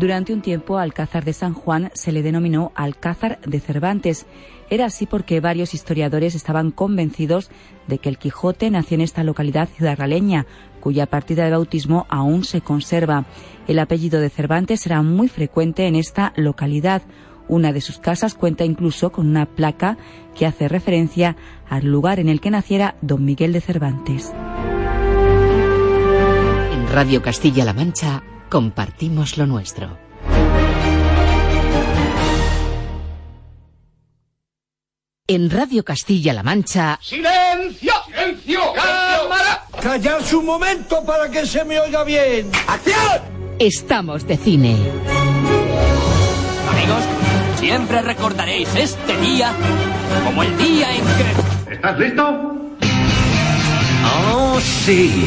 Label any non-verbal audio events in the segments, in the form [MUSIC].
Durante un tiempo, Alcázar de San Juan se le denominó Alcázar de Cervantes. Era así porque varios historiadores estaban convencidos de que el Quijote nació en esta localidad ciudadraleña, cuya partida de bautismo aún se conserva. El apellido de Cervantes era muy frecuente en esta localidad. Una de sus casas cuenta incluso con una placa que hace referencia al lugar en el que naciera don Miguel de Cervantes. En Radio Castilla-La Mancha compartimos lo nuestro. En Radio Castilla-La Mancha. ¡Silencio! ¡Silencio! ¡Cámara! ¡Callarse un momento para que se me oiga bien! ¡Acción! Estamos de cine. Amigos, siempre recordaréis este día como el día en que... ¿Estás listo? ¡Oh, sí!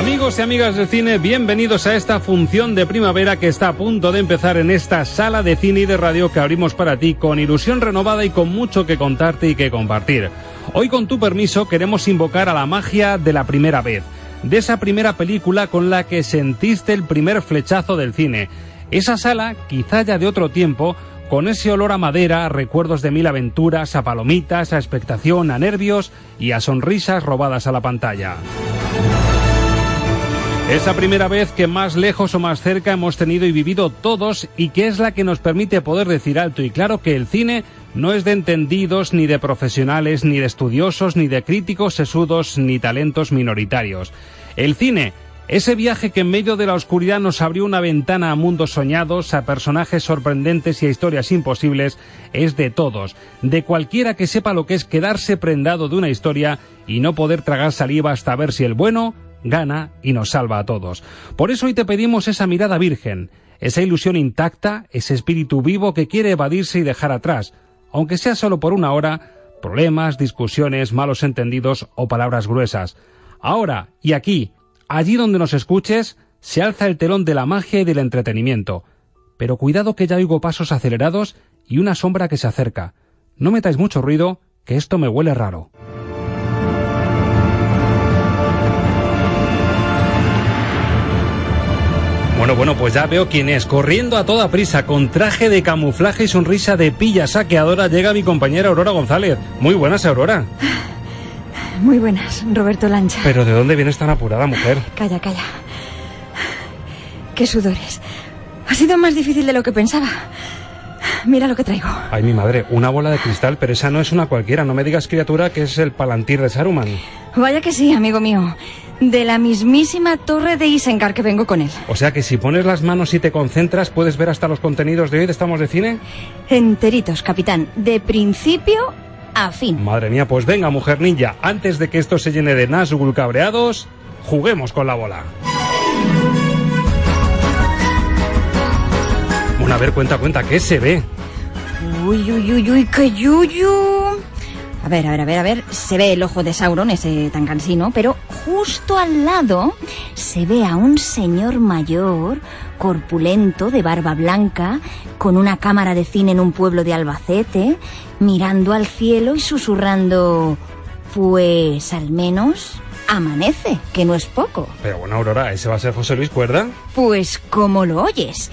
Amigos y amigas del cine, bienvenidos a esta función de primavera que está a punto de empezar en esta sala de cine y de radio que abrimos para ti con ilusión renovada y con mucho que contarte y que compartir. Hoy con tu permiso queremos invocar a la magia de la primera vez, de esa primera película con la que sentiste el primer flechazo del cine. Esa sala, quizá ya de otro tiempo, con ese olor a madera, a recuerdos de mil aventuras, a palomitas, a expectación, a nervios y a sonrisas robadas a la pantalla. Esa primera vez que más lejos o más cerca hemos tenido y vivido todos y que es la que nos permite poder decir alto y claro que el cine no es de entendidos, ni de profesionales, ni de estudiosos, ni de críticos sesudos, ni talentos minoritarios. El cine, ese viaje que en medio de la oscuridad nos abrió una ventana a mundos soñados, a personajes sorprendentes y a historias imposibles, es de todos, de cualquiera que sepa lo que es quedarse prendado de una historia y no poder tragar saliva hasta ver si el bueno gana y nos salva a todos. Por eso hoy te pedimos esa mirada virgen, esa ilusión intacta, ese espíritu vivo que quiere evadirse y dejar atrás, aunque sea solo por una hora, problemas, discusiones, malos entendidos o palabras gruesas. Ahora y aquí, allí donde nos escuches, se alza el telón de la magia y del entretenimiento. Pero cuidado que ya oigo pasos acelerados y una sombra que se acerca. No metáis mucho ruido, que esto me huele raro. Bueno, bueno, pues ya veo quién es. Corriendo a toda prisa, con traje de camuflaje y sonrisa de pilla saqueadora, llega mi compañera Aurora González. Muy buenas, Aurora. Muy buenas, Roberto Lancha. Pero ¿de dónde vienes tan apurada, mujer? Calla, calla. Qué sudores. Ha sido más difícil de lo que pensaba. Mira lo que traigo. Ay, mi madre, una bola de cristal, pero esa no es una cualquiera. No me digas, criatura, que es el palantir de Saruman. Vaya que sí, amigo mío. De la mismísima torre de Isengard que vengo con él. O sea que si pones las manos y te concentras, ¿puedes ver hasta los contenidos de hoy de Estamos de Cine? Enteritos, capitán. De principio a fin. Madre mía, pues venga, mujer ninja. Antes de que esto se llene de Nazgûl cabreados, juguemos con la bola. Bueno, a ver, cuenta, cuenta, ¿qué se ve? Uy, uy, uy, uy, qué yuyu. A ver, a ver, a ver, a ver. Se ve el ojo de Sauron, ese tan cansino, pero justo al lado se ve a un señor mayor, corpulento, de barba blanca, con una cámara de cine en un pueblo de Albacete, mirando al cielo y susurrando, pues al menos amanece, que no es poco. Pero bueno, Aurora, ¿ese va a ser José Luis Cuerda? Pues como lo oyes.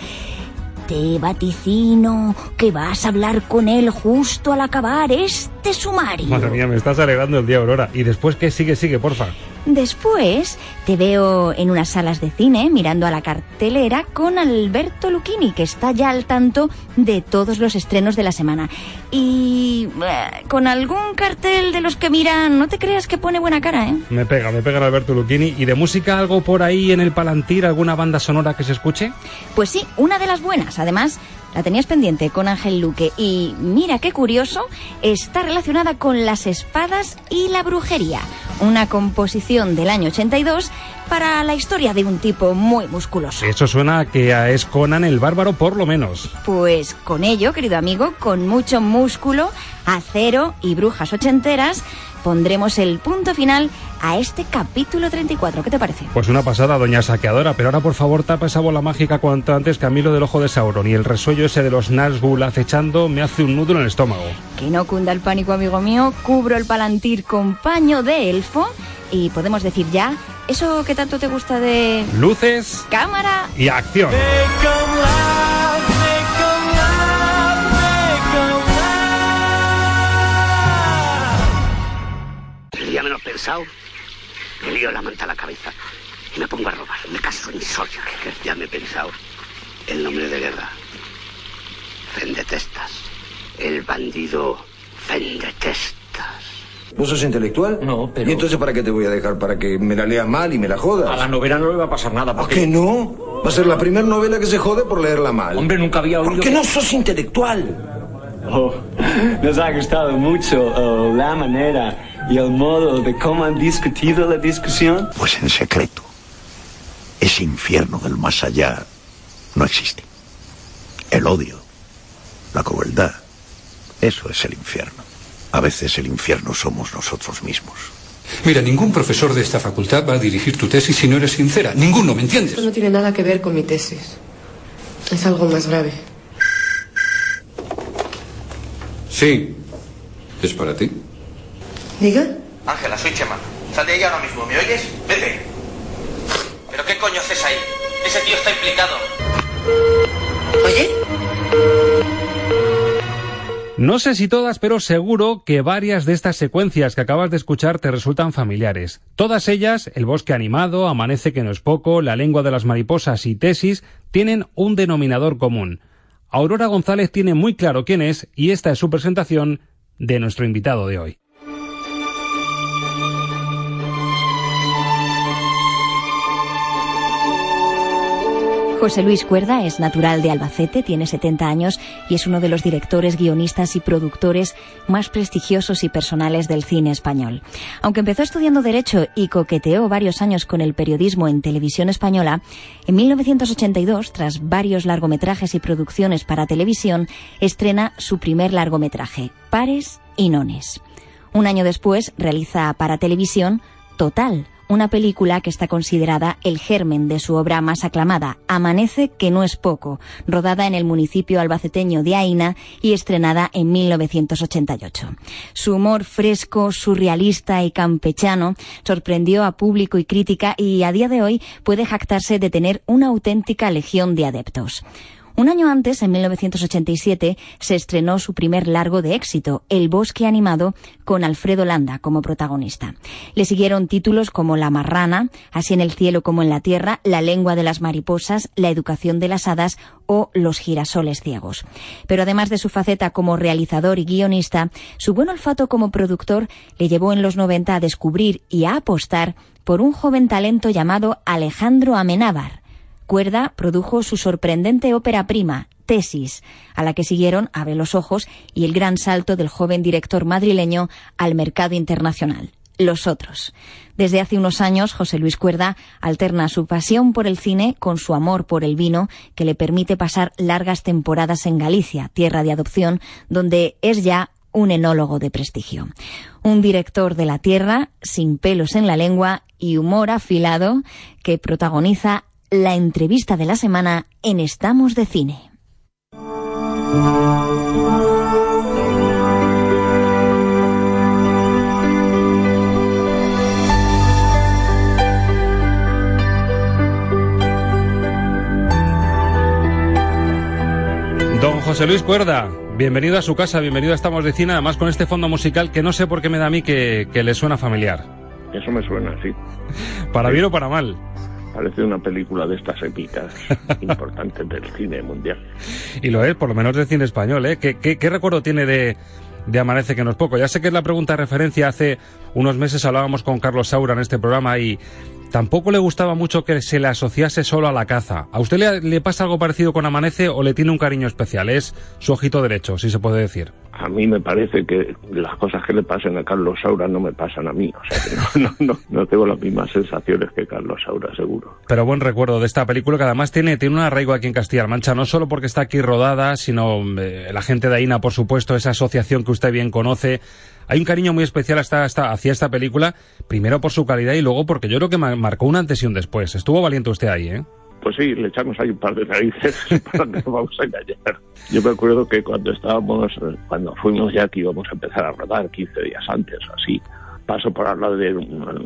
Te vaticino que vas a hablar con él justo al acabar este sumario. Madre mía, me estás alegrando el día, Aurora. ¿Y después qué sigue, sigue, porfa? Después te veo en unas salas de cine mirando a la cartelera con Alberto Lucchini, que está ya al tanto de todos los estrenos de la semana. Y eh, con algún cartel de los que miran, no te creas que pone buena cara, ¿eh? Me pega, me pega el Alberto Lucchini. ¿Y de música algo por ahí en el Palantir, alguna banda sonora que se escuche? Pues sí, una de las buenas. Además, La tenías pendiente con Ángel Luque y mira qué curioso, está relacionada con las espadas y la brujería. Una composición del año 82 para la historia de un tipo muy musculoso. Eso suena a que es Conan el bárbaro por lo menos. Pues con ello, querido amigo, con mucho músculo, acero y brujas ochenteras, pondremos el punto final a este capítulo 34. ¿Qué te parece? Pues una pasada, doña saqueadora. Pero ahora, por favor, tapa esa bola mágica cuanto antes que a mí lo del ojo de Sauron y el resuello ese de los Nazgûl acechando me hace un nudo en el estómago. Que no cunda el pánico, amigo mío. Cubro el palantir con paño de elfo y podemos decir ya eso que tanto te gusta de... Luces. Cámara. Y acción. Pensado, me lío la manta a la cabeza y me pongo a robar. Me caso en soya, que ya me he pensado. El nombre de guerra. Fendetestas. El bandido Fendetestas. ¿Vos sos intelectual? No, pero... ¿Y entonces para qué te voy a dejar? ¿Para que me la lea mal y me la jodas? A la novela no le va a pasar nada. ¿Por qué no? Va a ser la primera novela que se jode por leerla mal. Hombre, nunca había oído... ¿Por qué no sos intelectual? Oh, [LAUGHS] nos ha gustado mucho oh, la manera y el modo de cómo han discutido la discusión. Pues en secreto. Ese infierno del más allá no existe. El odio, la crueldad, eso es el infierno. A veces el infierno somos nosotros mismos. Mira, ningún profesor de esta facultad va a dirigir tu tesis si no eres sincera. Ninguno, ¿me entiendes? Esto no tiene nada que ver con mi tesis. Es algo más grave. Sí. ¿Es para ti? ¿Diga? Ángela, soy Chema. Sal de ahí ahora mismo, ¿me oyes? Vete. ¿Pero qué coño haces ahí? Ese tío está implicado. ¿Oye? No sé si todas, pero seguro que varias de estas secuencias que acabas de escuchar te resultan familiares. Todas ellas, El bosque animado, Amanece que no es poco, La lengua de las mariposas y Tesis, tienen un denominador común. Aurora González tiene muy claro quién es y esta es su presentación de nuestro invitado de hoy. José Luis Cuerda es natural de Albacete, tiene 70 años y es uno de los directores, guionistas y productores más prestigiosos y personales del cine español. Aunque empezó estudiando Derecho y coqueteó varios años con el periodismo en televisión española, en 1982, tras varios largometrajes y producciones para televisión, estrena su primer largometraje, Pares y Nones. Un año después realiza para televisión Total, una película que está considerada el germen de su obra más aclamada, Amanece, que no es poco, rodada en el municipio albaceteño de Aina y estrenada en 1988. Su humor fresco, surrealista y campechano sorprendió a público y crítica y a día de hoy puede jactarse de tener una auténtica legión de adeptos. Un año antes, en 1987, se estrenó su primer largo de éxito, El bosque animado, con Alfredo Landa como protagonista. Le siguieron títulos como La marrana, Así en el cielo como en la tierra, La lengua de las mariposas, La educación de las hadas o Los girasoles ciegos. Pero además de su faceta como realizador y guionista, su buen olfato como productor le llevó en los 90 a descubrir y a apostar por un joven talento llamado Alejandro Amenábar, Cuerda produjo su sorprendente ópera prima, Tesis, a la que siguieron Abre los ojos y el gran salto del joven director madrileño al mercado internacional. Los otros. Desde hace unos años, José Luis Cuerda alterna su pasión por el cine con su amor por el vino, que le permite pasar largas temporadas en Galicia, tierra de adopción, donde es ya un enólogo de prestigio. Un director de la tierra, sin pelos en la lengua y humor afilado, que protagoniza la entrevista de la semana en Estamos de Cine. Don José Luis Cuerda, bienvenido a su casa, bienvenido a Estamos de Cine, además con este fondo musical que no sé por qué me da a mí que, que le suena familiar. Eso me suena, sí. [LAUGHS] ¿Para bien o para mal? Parece una película de estas épicas [LAUGHS] importantes del cine mundial. Y lo es, por lo menos del cine español, ¿eh? ¿Qué, qué, qué recuerdo tiene de, de Amanece que no es poco? Ya sé que es la pregunta de referencia. Hace unos meses hablábamos con Carlos Saura en este programa y, tampoco le gustaba mucho que se le asociase solo a la caza. ¿A usted le, le pasa algo parecido con Amanece o le tiene un cariño especial? Es su ojito derecho, si se puede decir. A mí me parece que las cosas que le pasen a Carlos Saura no me pasan a mí. O sea que no, no, no, no tengo las mismas sensaciones que Carlos Saura, seguro. Pero buen recuerdo de esta película que además tiene, tiene un arraigo aquí en Castilla-La Mancha, no solo porque está aquí rodada, sino eh, la gente de AINA, por supuesto, esa asociación que usted bien conoce. Hay un cariño muy especial hasta, hasta, hacia esta película, primero por su calidad y luego porque yo creo que marcó un antes y un después. Estuvo valiente usted ahí, ¿eh? Pues sí, le echamos ahí un par de narices [LAUGHS] para que no vamos a engañar. Yo me acuerdo que cuando estábamos, cuando fuimos ya que íbamos a empezar a rodar 15 días antes o así, paso por al lado de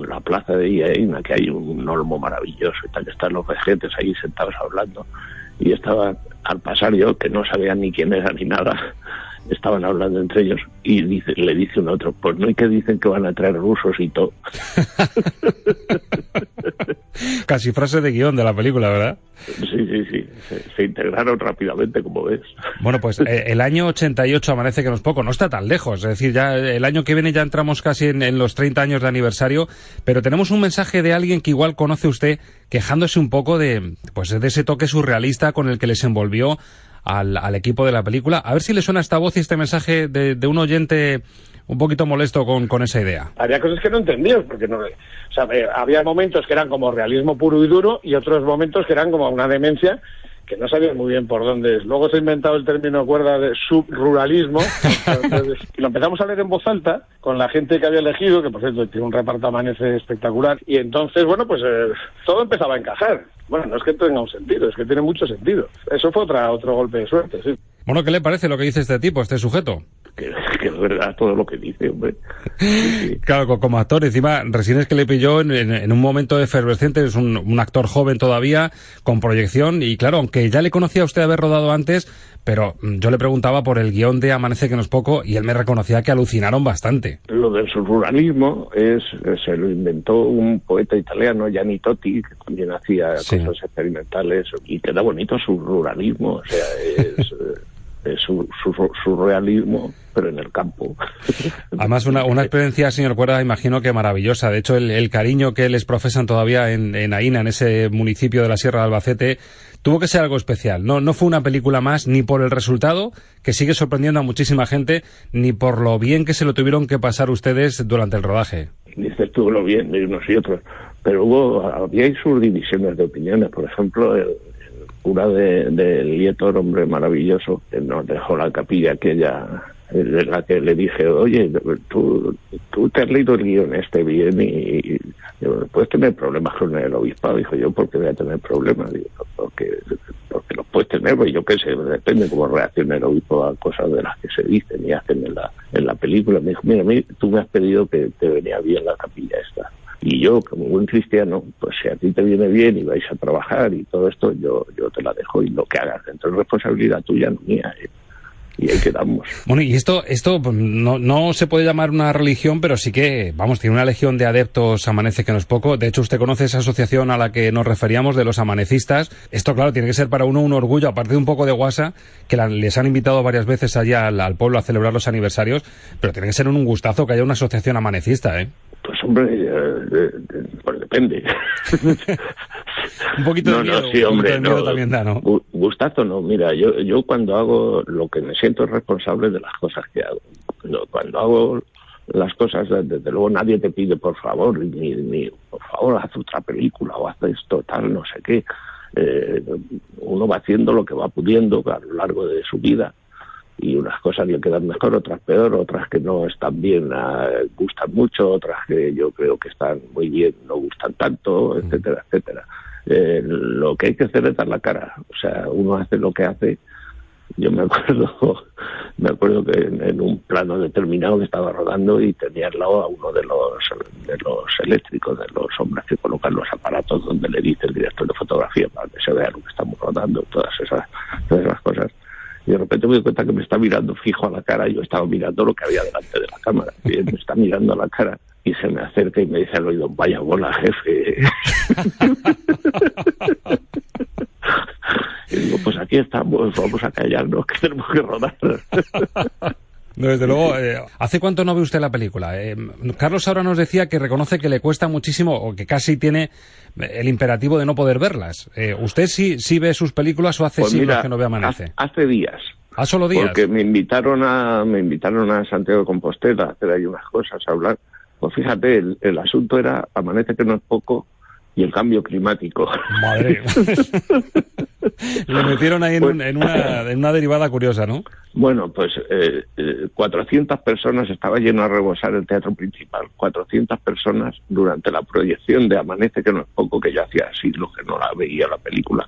la plaza de Iaina, que hay un olmo maravilloso y tal, están los vejetes ahí sentados hablando, y estaba al pasar yo, que no sabía ni quién era ni nada, estaban hablando entre ellos y dice, le dice un otro, pues no hay que dicen que van a traer rusos y todo. [LAUGHS] Casi frase de guion de la película, ¿verdad? Sí, sí, sí. Se, se integraron rápidamente, como ves. Bueno, pues [LAUGHS] eh, el año 88 amanece que no es poco, no está tan lejos. Es decir, ya el año que viene ya entramos casi en, en los 30 años de aniversario, pero tenemos un mensaje de alguien que igual conoce usted quejándose un poco de, pues, de ese toque surrealista con el que les envolvió al, al, equipo de la película. A ver si le suena esta voz y este mensaje de, de un oyente un poquito molesto con, con, esa idea. Había cosas que no entendías, porque no, o sea, había momentos que eran como realismo puro y duro y otros momentos que eran como una demencia que no sabías muy bien por dónde es. Luego se ha inventado el término cuerda de subruralismo, [LAUGHS] y lo empezamos a leer en voz alta con la gente que había elegido, que por cierto tiene un reparto amanece espectacular, y entonces, bueno, pues eh, todo empezaba a encajar. Bueno, no es que tenga un sentido, es que tiene mucho sentido. Eso fue otra, otro golpe de suerte, sí. Bueno, ¿qué le parece lo que dice este tipo, este sujeto? Que, que es verdad todo lo que dice, hombre. Sí. Claro, como actor, encima, Resines que le pilló en, en, en un momento efervescente, es un, un, actor joven todavía, con proyección, y claro, aunque ya le conocía a usted haber rodado antes, pero mm, yo le preguntaba por el guion de Amanece que no es poco, y él me reconocía que alucinaron bastante. Lo del surruralismo es, se lo inventó un poeta italiano, Gianni Totti, que también hacía sí. cosas experimentales, y queda bonito su ruralismo, o sea, es... [LAUGHS] Eh, su, su, su, realismo, pero en el campo. [LAUGHS] Además, una, una experiencia, señor Cuerda, imagino que maravillosa. De hecho, el, el cariño que les profesan todavía en, en, Aina, en ese municipio de la Sierra de Albacete, tuvo que ser algo especial. No, no fue una película más ni por el resultado, que sigue sorprendiendo a muchísima gente, ni por lo bien que se lo tuvieron que pasar ustedes durante el rodaje. Dices tú lo bien de unos y otros, pero hubo, había sus divisiones de opiniones. Por ejemplo, el, cura de, de Lietor, hombre maravilloso, que nos dejó la capilla aquella en la que le dije, oye, tú, tú te has leído el guion este bien y, y, puedes tener problemas con el obispado. Dijo yo, ¿por qué voy a tener problemas? Porque, porque los puedes tener, pues yo qué sé, depende cómo reacciona el obispo a cosas de las que se dicen y hacen en la, en la película. Me dijo, mira, mí, tú me has pedido que te venía bien la capilla esta. Y yo, como buen cristiano, pues si a ti te viene bien y vais a trabajar y todo esto, yo, yo te la dejo y lo que hagas dentro es responsabilidad tuya, no mía. ¿eh? y ahí quedamos. Bueno, y esto, esto no, no se puede llamar una religión, pero sí que, vamos, tiene una legión de adeptos, amanece que no es poco. De hecho, usted conoce esa asociación a la que nos referíamos de los amanecistas. Esto, claro, tiene que ser para uno un orgullo, aparte de un poco de guasa, que la, les han invitado varias veces allá al, al, pueblo a celebrar los aniversarios, pero tiene que ser un gustazo que haya una asociación amanecista, ¿eh? Pues hombre, eh, pues depende. [LAUGHS] un poquito no, de miedo, no, sí, hombre, de miedo no, también da, ¿no? Gustazo no, mira, yo, yo cuando hago lo que me siento responsable de las cosas que hago. Cuando, cuando hago las cosas, desde luego nadie te pide por favor, ni, ni por favor haz otra película o haz esto, tal, no sé qué. Eh, uno va haciendo lo que va pudiendo a lo largo de su vida y unas cosas le quedan mejor, otras peor, otras que no están bien, uh, gustan mucho, otras que yo creo que están muy bien, no gustan tanto, etcétera, etcétera. Eh, lo que hay que hacer es dar la cara, o sea, uno hace lo que hace. Yo me [LAUGHS] acuerdo, me acuerdo que en, en un plano determinado que estaba rodando y tenía al lado a uno de los de los eléctricos, de los hombres que colocan los aparatos donde le dice el director de fotografía para que se vea lo que estamos rodando, todas esas, todas esas cosas de repente me doy cuenta que me está mirando fijo a la cara yo estaba mirando lo que había delante de la cámara. Y él me está mirando a la cara y se me acerca y me dice al oído vaya bola jefe [LAUGHS] y digo pues aquí estamos vamos a callarnos que tenemos que rodar [LAUGHS] desde luego, [LAUGHS] eh, ¿hace cuánto no ve usted la película? Eh, Carlos ahora nos decía que reconoce que le cuesta muchísimo o que casi tiene el imperativo de no poder verlas. Eh, ¿Usted sí, sí ve sus películas o hace Pues siglos mira, que no ve Amanece? Hace días. ¿A solo días? Porque me invitaron a me invitaron a Santiago de Compostela a hacer ahí unas cosas, a hablar. Pues fíjate, el, el asunto era amanece que no es poco y el cambio climático. Madre. [LAUGHS] Le metieron ahí en, un- en una, en una derivada curiosa, ¿no? Bueno, pues eh, eh, 400 personas, estaba lleno a rebosar el teatro principal, 400 personas durante la proyección de Amanece, que no es poco, que ya hacía siglos que no la veía la película.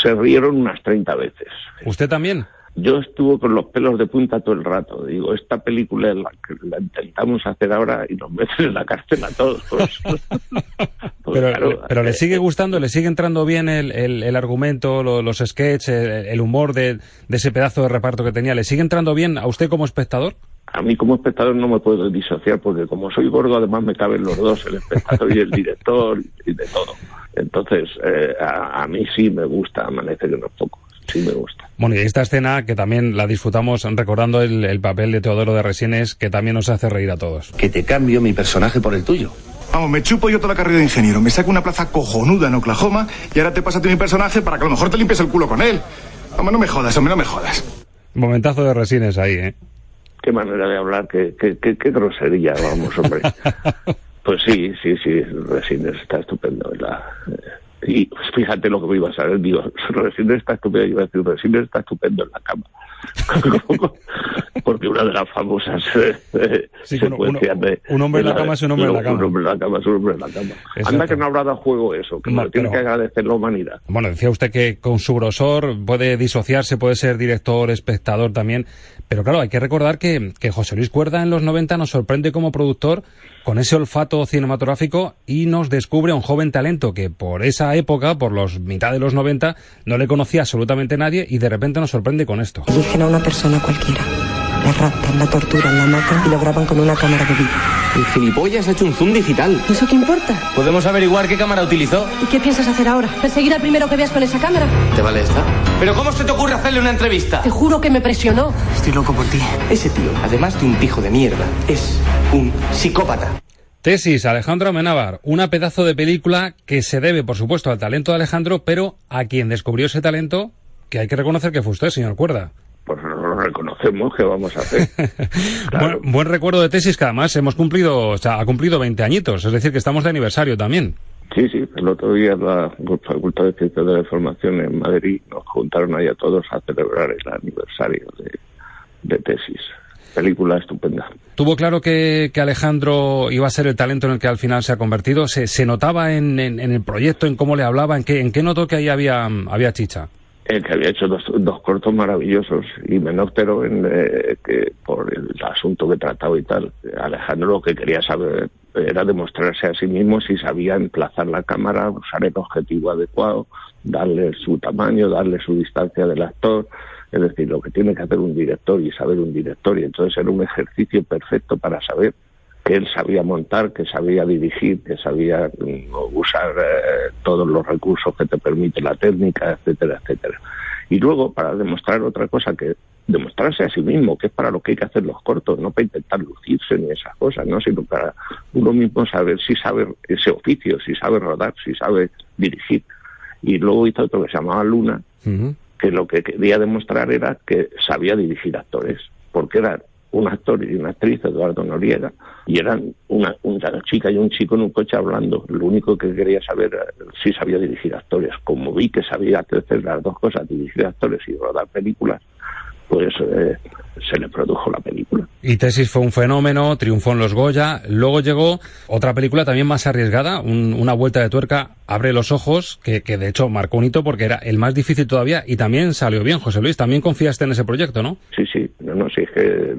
Se rieron unas 30 veces. ¿Usted también? Yo estuve con los pelos de punta todo el rato. Digo, esta película es la que la intentamos hacer ahora y nos meten en la cárcel a todos. Pues, [LAUGHS] pues Pero, claro, pero le eh, sigue gustando, le sigue entrando bien el, el, el argumento, lo- los sketches, el, el humor de, de ese pedazo de reparto que tenía. ¿Le sigue entrando bien a usted como espectador? A mí como espectador no me puedo disociar porque como soy gordo además me caben los dos, el espectador y el director y de todo. Entonces eh, a, a mí sí me gusta Amanece que no es poco, sí me gusta. Bueno, y esta escena que también la disfrutamos recordando el, el papel de Teodoro de Resines, que también nos hace reír a todos. Que te cambio mi personaje por el tuyo. Vamos, me chupo yo toda la carrera de ingeniero, me saco una plaza cojonuda en Oklahoma y ahora te pásate mi personaje para que a lo mejor te limpies el culo con él. Hombre, no me jodas, hombre, no me jodas. Momentazo de Resines ahí, ¿eh? Qué manera de hablar, qué, qué, qué, qué grosería, vamos, hombre. [LAUGHS] Pues sí, sí, sí, Resines está estupendo. Eh, y pues, fíjate lo que me iba a saber, digo, [LAUGHS] Resines está estupendo, yo iba a decir, Resines está estupendo en la cama. [LAUGHS] Porque una de las famosas [LAUGHS] eh, Sí, uno- secuencias de... un hombre en la cama es un hombre en la cama. Un hombre en la cama es un hombre en la cama. Exacto. Anda que no habrá dado juego eso, que No, tiene que agradecer la humanidad. Bueno, decía usted que con su grosor puede disociarse, puede ser director, espectador también. Pero claro, hay que recordar que, que José Luis Cuerda en los 90 nos sorprende como productor con ese olfato cinematográfico y nos descubre a un joven talento que por esa época, por los mitad de los 90, no le conocía absolutamente nadie y de repente nos sorprende con esto. Eligen a una persona cualquiera. La raptan, la torturan, la matan y lo graban con una cámara de vídeo. El gilipollas ha hecho un zoom digital. ¿Y eso qué importa? ¿Podemos averiguar qué cámara utilizó? ¿Y qué piensas hacer ahora? ¿Perseguir al primero que veas con esa cámara? ¿Te vale esta? ¿Pero cómo se te ocurre hacerle una entrevista? Te juro que me presionó. Estoy loco por ti. Ese tío, además de un pijo de mierda, es un psicópata. Tesis, Alejandro Amenábar, una pedazo de película que se debe, por supuesto, al talento de Alejandro, pero a quien descubrió ese talento, que hay que reconocer que fue usted, señor Cuerda. Pues reconocemos, ¿qué vamos a hacer? [LAUGHS] Buen, buen recuerdo de tesis que además hemos cumplido, o sea, ha cumplido 20 añitos, es decir, que estamos de aniversario también. Sí, sí, el otro día la Facultad de Ciencias de la Información en Madrid nos juntaron ahí a todos a celebrar el aniversario de, de tesis. Película estupenda. ¿Tuvo claro que, que Alejandro iba a ser el talento en el que al final se ha convertido? ¿Se, se notaba en, en- en el proyecto, en cómo le hablaba, en qué, en qué notó que ahí había, había chicha? El que había hecho dos, dos cortos maravillosos y Menóptero en, eh, que por el asunto que trataba y tal. Alejandro lo que quería saber era demostrarse a sí mismo si sabía emplazar la cámara, usar el objetivo adecuado, darle su tamaño, darle su distancia del actor. Es decir, lo que tiene que hacer un director y saber un director. Y entonces era un ejercicio perfecto para saber que él sabía montar, que sabía dirigir, que sabía usar eh, todos los recursos que te permite la técnica, etcétera, etcétera. Y luego, para demostrar otra cosa, que demostrarse a sí mismo, que es para lo que hay que hacer los cortos, no para intentar lucirse ni esas cosas, ¿no? sino para uno mismo saber si sabe ese oficio, si sabe rodar, si sabe dirigir. Y luego hizo otro que se llamaba Luna, que lo que quería demostrar era que sabía dirigir actores, porque eran un actor y una actriz, Eduardo Noriega, y eran una, una chica y un chico en un coche hablando. Lo único que quería saber era si sabía dirigir actores. Como vi que sabía hacer las dos cosas, dirigir actores y rodar películas, pues eh, se le produjo la película. Y Tesis fue un fenómeno, triunfó en los Goya. Luego llegó otra película también más arriesgada, un- una vuelta de tuerca, Abre los ojos, que, que de hecho marcó un hito porque era el más difícil todavía y también salió bien. José Luis, también confiaste en ese proyecto, ¿no? Sí, sí, no, no, sí, es que eh,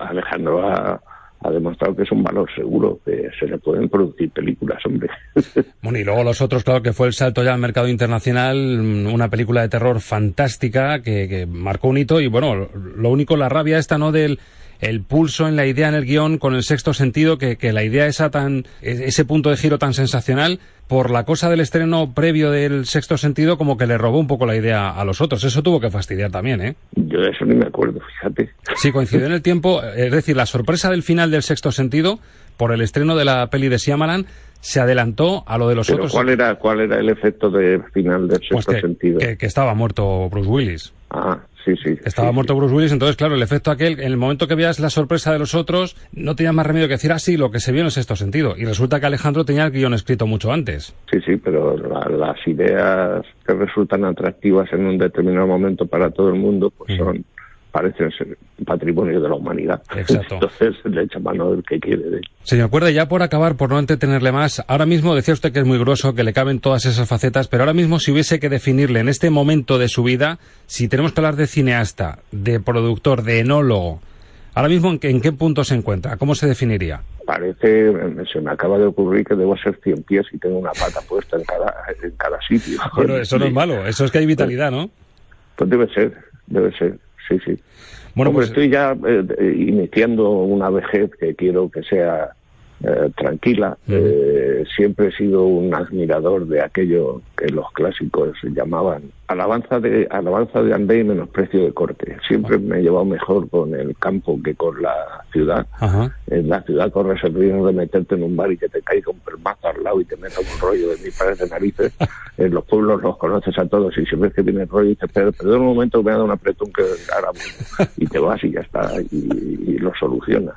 Alejandro ha, ha demostrado que es un valor seguro, que se le pueden producir películas, hombre. [LAUGHS] Bueno, y luego los otros, claro, que fue el salto ya al mercado internacional, mm, una película de terror fantástica que, que marcó un hito y bueno, lo único, la rabia esta, ¿no? Del el pulso en la idea en el guion con el sexto sentido, que, que la idea esa tan, e- ese punto de giro tan sensacional, por la cosa del estreno previo del sexto sentido, como que le robó un poco la idea a los otros. Eso tuvo que fastidiar también, ¿eh? Yo de eso ni me acuerdo, fíjate. Sí, coincidió en el tiempo, es decir, la sorpresa del final del sexto sentido, por el estreno de la peli de Shyamalan, se adelantó a lo de los Pero otros. ¿cuál era, ¿cuál era el efecto de final del Pues sexto que, sentido? que- que estaba muerto Bruce Willis. Ah, sí, sí. Estaba muerto Bruce Willis, entonces, claro, el efecto aquel, en el momento que veas la sorpresa de los otros, no tenías más remedio que decir así lo que se vio en el sexto sentido. Y resulta que Alejandro tenía el guion escrito mucho antes. Sí, sí, pero la- las ideas que resultan atractivas en un determinado momento para todo el mundo, pues son parecen ser patrimonio de la humanidad. Exacto. [LAUGHS] Entonces le echa mano del que quiere. de- Señor Cuerda, ya por acabar, por no entretenerle más, ahora mismo decía usted que es muy grueso, que le caben todas esas facetas, pero ahora mismo si hubiese que definirle en este momento de su vida, si tenemos que hablar de cineasta, de productor, de enólogo, ahora mismo en qué, en qué punto se encuentra, ¿cómo se definiría? Parece, me- se me acaba de ocurrir que debo ser cien pies y tengo una pata puesta en cada, en cada sitio. [LAUGHS] Bueno, eso no es malo, eso es que hay vitalidad, ¿no? Pues debe ser, debe ser, sí, sí. Bueno, Hombre, pues- estoy ya eh, iniciando una vejez que quiero que sea eh, tranquila. Eh, siempre he sido un admirador de aquello que los clásicos llamaban alabanza de alabanza de ande y menosprecio de corte. Siempre me he llevado mejor con el campo que con la ciudad. Ajá. En la ciudad corres el riesgo de meterte en un bar y que te caiga un permazo al lado y te meta un rollo de mi pares de narices. [LAUGHS] en los pueblos los conoces a todos y si ves que viene el rollo y dices, pero, perdón un momento, me ha dado un apretón que ahora mismo. [LAUGHS] Y te vas y ya está, y, y lo solucionas.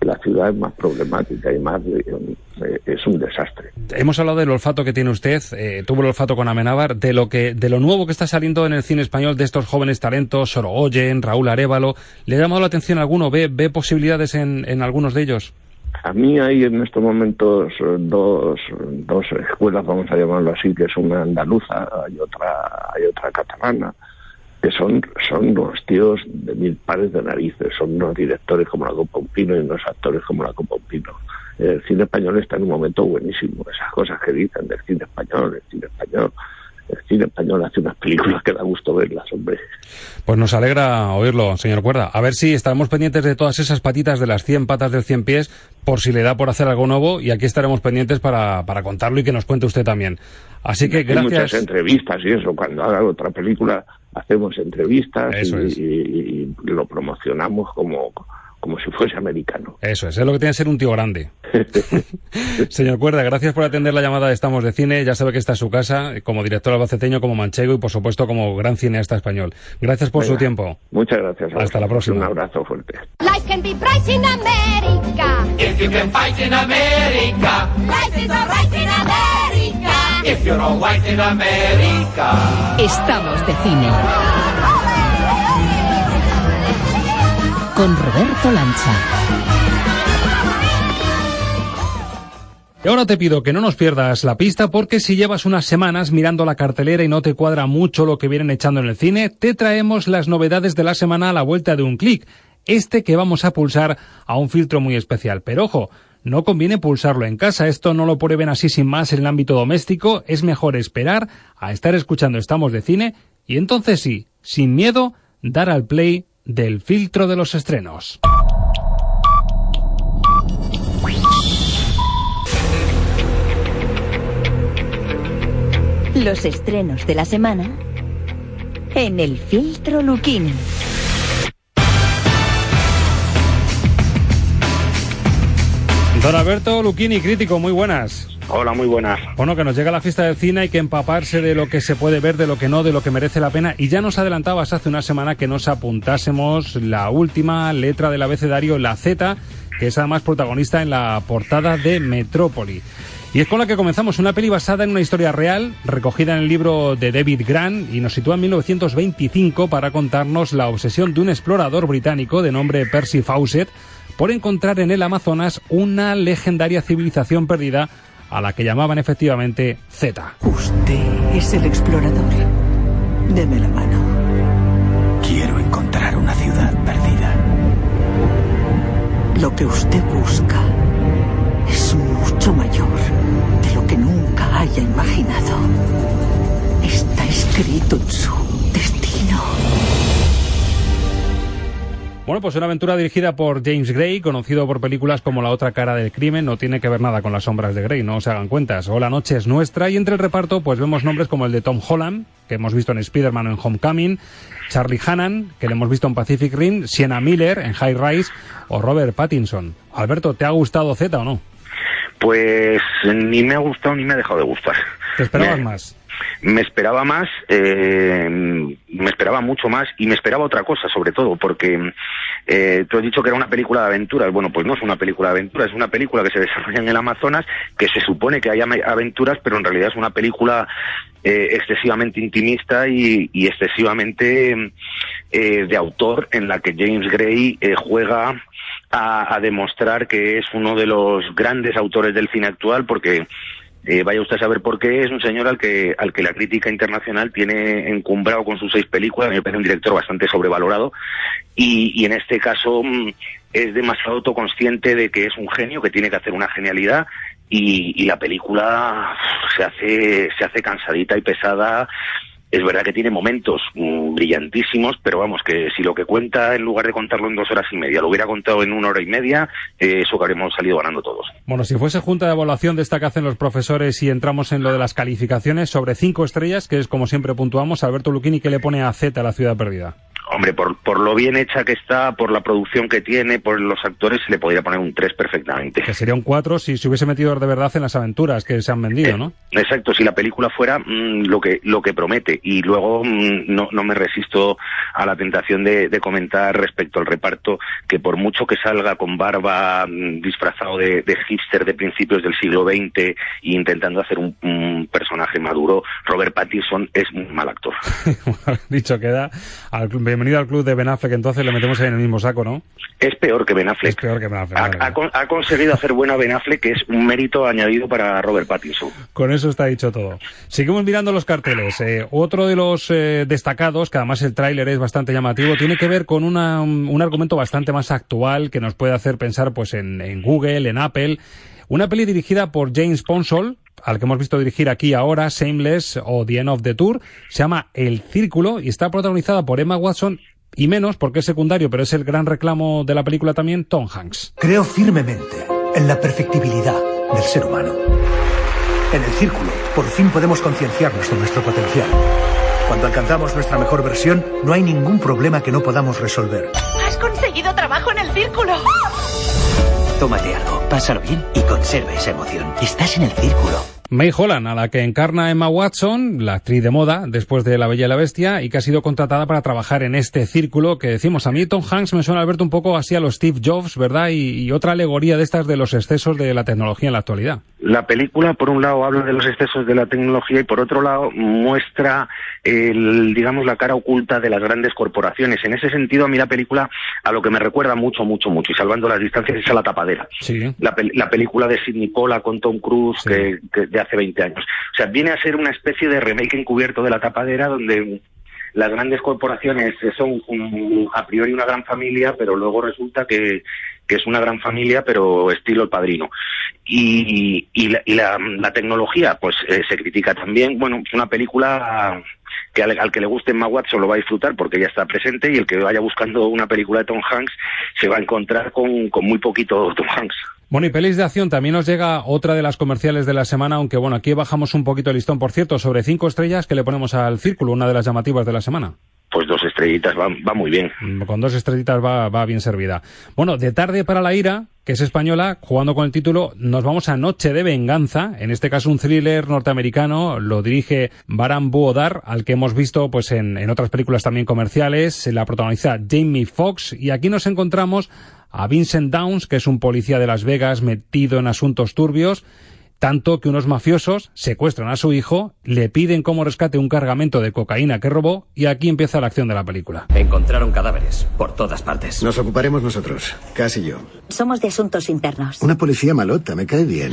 La ciudad es más problemática y más eh, es un desastre. Hemos hablado del olfato que tiene usted, eh, tuvo el olfato con Amenábar, de lo que, de lo nuevo que está saliendo en el cine español de estos jóvenes talentos, Sorogoyen, Raúl Arevalo. ¿Le ha llamado la atención alguno? ¿Ve, ve posibilidades en, en algunos de ellos? A mí hay en estos momentos eh, dos, dos escuelas, vamos a llamarlo así, que es una andaluza, hay otra, hay otra catalana, que son, son unos tíos de mil pares de narices, son unos directores como la Copa Pino y unos actores como la Copa Pino. El cine español está en un momento buenísimo, esas cosas que dicen del cine español, el cine español. El cine español hace unas películas que da gusto verlas, hombre. Pues nos alegra oírlo, señor Cuerda. A ver si estaremos pendientes de todas esas patitas de las 100 patas del 100 pies, por si le da por hacer algo nuevo, y aquí estaremos pendientes para, para contarlo y que nos cuente usted también. Así que Hay muchas gracias. entrevistas y eso. Cuando haga otra película hacemos entrevistas Eso y, es. y- y lo promocionamos como, como si fuese americano. Eso es, es lo que tiene que ser un tío grande. [LAUGHS] Señor Cuerda, gracias por atender la llamada de Estamos de Cine. Ya sabe que está en su casa, como director albaceteño, como manchego y, por supuesto, como gran cineasta español. Gracias por su tiempo. Muchas gracias. a Hasta la próxima. Un abrazo fuerte. Life can be bright in America. If you can fight in America, Life is alright in America. If you're all white in America. Estamos de cine. Con Roberto Lancha. Y ahora te pido que no nos pierdas la pista porque si llevas unas semanas mirando la cartelera y no te cuadra mucho lo que vienen echando en el cine, te traemos las novedades de la semana a la vuelta de un clic. Este que vamos a pulsar a un filtro muy especial. Pero ojo, no conviene pulsarlo en casa, esto no lo prueben así sin más en el ámbito doméstico, es mejor esperar a estar escuchando Estamos de Cine y entonces sí, sin miedo, dar al play del filtro de los estrenos. Los estrenos de la semana en el filtro Luquini. Don Alberto Luquini, crítico, muy buenas. Hola, muy buenas. Bueno, que nos llega la fiesta del cine, hay que empaparse de lo que se puede ver, de lo que no, de lo que merece la pena. Y ya nos adelantabas hace una semana que nos apuntásemos la última letra del abecedario, la Z, que es además protagonista en la portada de Metrópoli. Y es con la que comenzamos, una peli basada en una historia real, recogida en el libro de David Grant, y nos sitúa en 1925 para contarnos la obsesión de un explorador británico de nombre Percy Fawcett por encontrar en el Amazonas una legendaria civilización perdida a la que llamaban efectivamente Z. Usted es el explorador. Deme la mano. Quiero encontrar una ciudad perdida. Lo que usted busca es mucho mayor de lo que nunca haya imaginado. Está escrito en su Bueno, pues una aventura dirigida por James Gray, conocido por películas como La otra cara del crimen, no tiene que ver nada con las sombras de Gray, no se hagan cuentas. O La noche es nuestra y entre el reparto pues vemos nombres como el de Tom Holland, que hemos visto en Spider-Man o en Homecoming, Charlie Hannan, que le hemos visto en Pacific Rim, Sienna Miller en High Rise o Robert Pattinson. Alberto, ¿te ha gustado Z o no? Pues ni me ha gustado ni me ha dejado de gustar. ¿Te esperabas más? Me esperaba más, eh, me esperaba mucho más y me esperaba otra cosa sobre todo, porque eh, tú has dicho que era una película de aventuras. Bueno, pues no es una película de aventuras, es una película que se [LAUGHS] desarrolla en el Amazonas, que se supone que hay aventuras, pero en realidad es una película eh, excesivamente intimista y, excesivamente eh, de autor en la que James Gray eh, juega a, a demostrar que es uno de los grandes autores del cine actual porque eh, vaya usted a saber por qué, es un señor al que, al que la crítica internacional tiene encumbrado con sus seis películas, me parece un director bastante sobrevalorado, y, y en este caso mm, es demasiado autoconsciente de que es un genio, que tiene que hacer una genialidad, y, y la película se hace, se hace cansadita y pesada, es verdad que tiene momentos mm, brillantísimos, pero vamos, que si lo que cuenta, en lugar de contarlo en dos horas y media, lo hubiera contado en una hora y media, eh, eso que habríamos salido ganando todos. Bueno, si fuese junta de evaluación de esta que hacen los profesores y entramos en lo de las calificaciones, sobre cinco estrellas, que es como siempre puntuamos, Alberto Luquini, ¿qué le pone a Z a la ciudad perdida? Hombre, por, por lo bien hecha que está, por la producción que tiene, por los actores, se le podría poner un 3 perfectamente. Que sería un 4 si se hubiese metido de verdad en las aventuras que se han vendido, ¿no? Eh, exacto, si la película fuera mm, lo que lo que promete. Y luego mm, no, no me resisto a la tentación de, de, comentar respecto al reparto que por mucho que salga con barba mm, disfrazado de, de, hipster de principios del siglo XX e intentando hacer un, un personaje maduro, Robert Pattinson es un mal actor. [LAUGHS] Dicho queda, al bienvenido al club de Ben Affleck, entonces le metemos ahí en el mismo saco, ¿no? Es peor que Ben Affleck. Es peor que Ben Affleck. Ha, ha, ha conseguido hacer buena Ben Affleck, que es un mérito añadido para Robert Pattinson. Con eso está dicho todo. Seguimos mirando los carteles. Eh, otro de los eh, destacados, que además el tráiler es bastante llamativo, tiene que ver con una, un argumento bastante más actual que nos puede hacer pensar pues en, en Google, en Apple. Una peli dirigida por James Ponsol, al que hemos visto dirigir aquí ahora, Shameless o The End of the Tour, se llama El Círculo y está protagonizada por Emma Watson y menos, porque es secundario, pero es el gran reclamo de la película también, Tom Hanks. Creo firmemente en la perfectibilidad del ser humano. En el círculo, por fin podemos concienciarnos de nuestro potencial. Cuando alcanzamos nuestra mejor versión, no hay ningún problema que no podamos resolver. ¡Has conseguido trabajo en el círculo! Tómate algo, pásalo bien y conserva esa emoción. Estás en el círculo. May Holland, a la que encarna Emma Watson, la actriz de moda, después de La Bella y la Bestia, y que ha sido contratada para trabajar en este círculo que decimos. A mí Tom Hanks me suena, Alberto, un poco así a los Steve Jobs, ¿verdad? Y, y, otra alegoría de estas de los excesos de la tecnología en la actualidad. La película, por un lado, habla de los excesos de la tecnología y, por otro lado, muestra, el, digamos, la cara oculta de las grandes corporaciones. En ese sentido, a mí la película, a lo que me recuerda mucho, mucho, mucho, y salvando las distancias, es a La Tapadera. Sí. La, la película de Sidney Pollack con Tom Cruise, sí. que, que hace 20 años. O sea, viene a ser una especie de remake encubierto de la tapadera donde las grandes corporaciones son un, a priori una gran familia, pero luego resulta que, es una gran familia, pero estilo el padrino. Y, y, la, y la, tecnología, pues eh, se critica también. Bueno, es una película que al, que le guste Emma Watson lo va a disfrutar porque ya está presente y el que vaya buscando una película de Tom Hanks se va a encontrar con, con muy poquito Tom Hanks. Bueno, y pelis de acción, también nos llega otra de las comerciales de la semana, aunque bueno, aquí bajamos un poquito el listón, por cierto, sobre cinco estrellas que le ponemos al círculo, una de las llamativas de la semana. Pues dos estrellitas va, va muy bien. Con dos estrellitas va, va bien servida. Bueno, de tarde para la ira, que es española, jugando con el título, nos vamos a Noche de Venganza, en este caso un thriller norteamericano, lo dirige Baran Buodar, al que hemos visto pues en, en otras películas también comerciales, la protagoniza Jamie Foxx, y aquí nos encontramos a Vincent Downs, que es un policía de Las Vegas metido en asuntos turbios, tanto que unos mafiosos secuestran a su hijo, le piden como rescate un cargamento de cocaína que robó y aquí empieza la acción de la película. Encontraron cadáveres por todas partes. Nos ocuparemos nosotros, casi yo. Somos de asuntos internos. Una policía malota, me cae bien.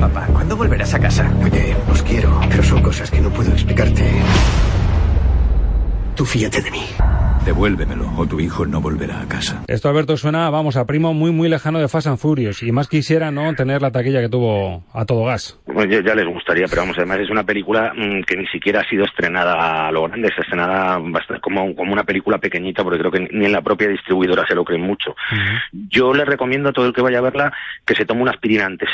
Papá, ¿cuándo volverás a casa? Oye, os quiero, pero son cosas que no puedo explicarte. Tú fíate de mí. Devuélvemelo o tu hijo no volverá a casa. Esto, Alberto, suena, vamos, a primo muy, muy lejano de Fast and Furious. Y más quisiera, ¿no?, tener la taquilla que tuvo a todo gas. Pues ya, ya les gustaría, pero vamos, además es una película mm, que ni siquiera ha sido estrenada a lo grande, está estrenada bastante como, como una película pequeñita, porque creo que ni en la propia distribuidora se lo creen mucho. Yo les recomiendo a todo el que vaya a verla que se tome una aspirina antes.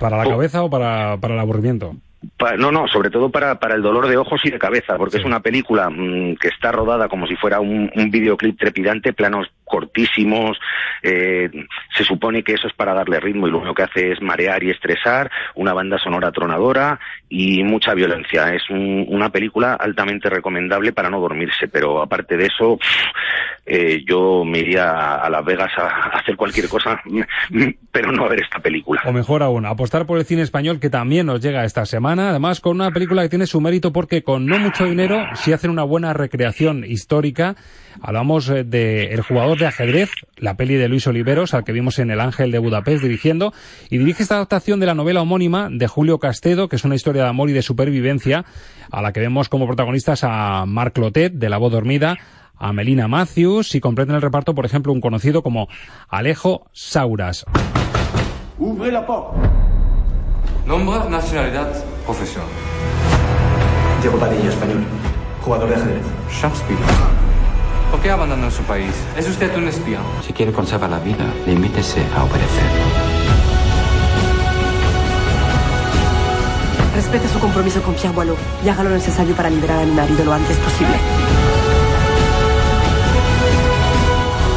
¿Para la cabeza o para, para el aburrimiento? Pa- no, no, sobre todo para, para el dolor de ojos y de cabeza, porque es una película mm, que está rodada como si fuera un, un videoclip trepidante, planos cortísimos, eh, se supone que eso es para darle ritmo y lo único que hace es marear y estresar, una banda sonora tronadora y mucha violencia. Es un- una película altamente recomendable para no dormirse, pero aparte de eso, eh, yo me iría a Las Vegas a, a hacer cualquier cosa, [LAUGHS] pero no a ver esta película. O mejor aún, apostar por el cine español que también nos llega esta semana, además con una película que tiene su mérito porque con no mucho dinero sí hacen una buena recreación histórica. Hablamos eh, de El jugador de ajedrez, la peli de Luis Oliveros, al que vimos en El Ángel de Budapest dirigiendo, y dirige esta adaptación de la novela homónima de Julio Castedo, que es una historia de amor y de supervivencia, a la que vemos como protagonistas a Marc Clotet, de La voz dormida, a Melina Matthews y completa en el reparto, por ejemplo, un conocido como Alejo Sauras. Ouvrez la porte. Nombre, nacionalidad, profesión. Diego Padilla, español. Jugador de ajedrez. Shakespeare. ¿Por qué abandonó su país? ¿Es usted un espía? Si quiere conservar la vida, limítese a obedecer. Respete su compromiso con Pierre Boileau y haga lo necesario para liberar a mi marido lo antes posible.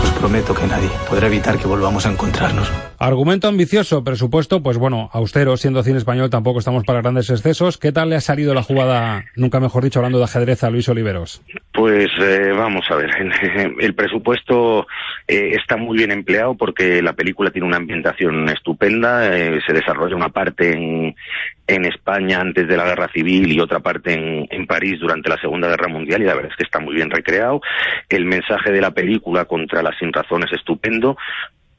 Os prometo que nadie podrá evitar que volvamos a encontrarnos. Argumento ambicioso, presupuesto, pues bueno, austero, siendo cine español tampoco estamos para grandes excesos. ¿Qué tal le ha salido la jugada, nunca mejor dicho, hablando de ajedrez a Luis Oliveros? Pues eh, vamos a ver, [LAUGHS] el presupuesto eh, está muy bien empleado porque la película tiene una ambientación estupenda, eh, se desarrolla una parte en, en España antes de la guerra civil y otra parte en, en París durante la Segunda Guerra Mundial y la verdad es que está muy bien recreado. El mensaje de la película contra la sinrazón es estupendo,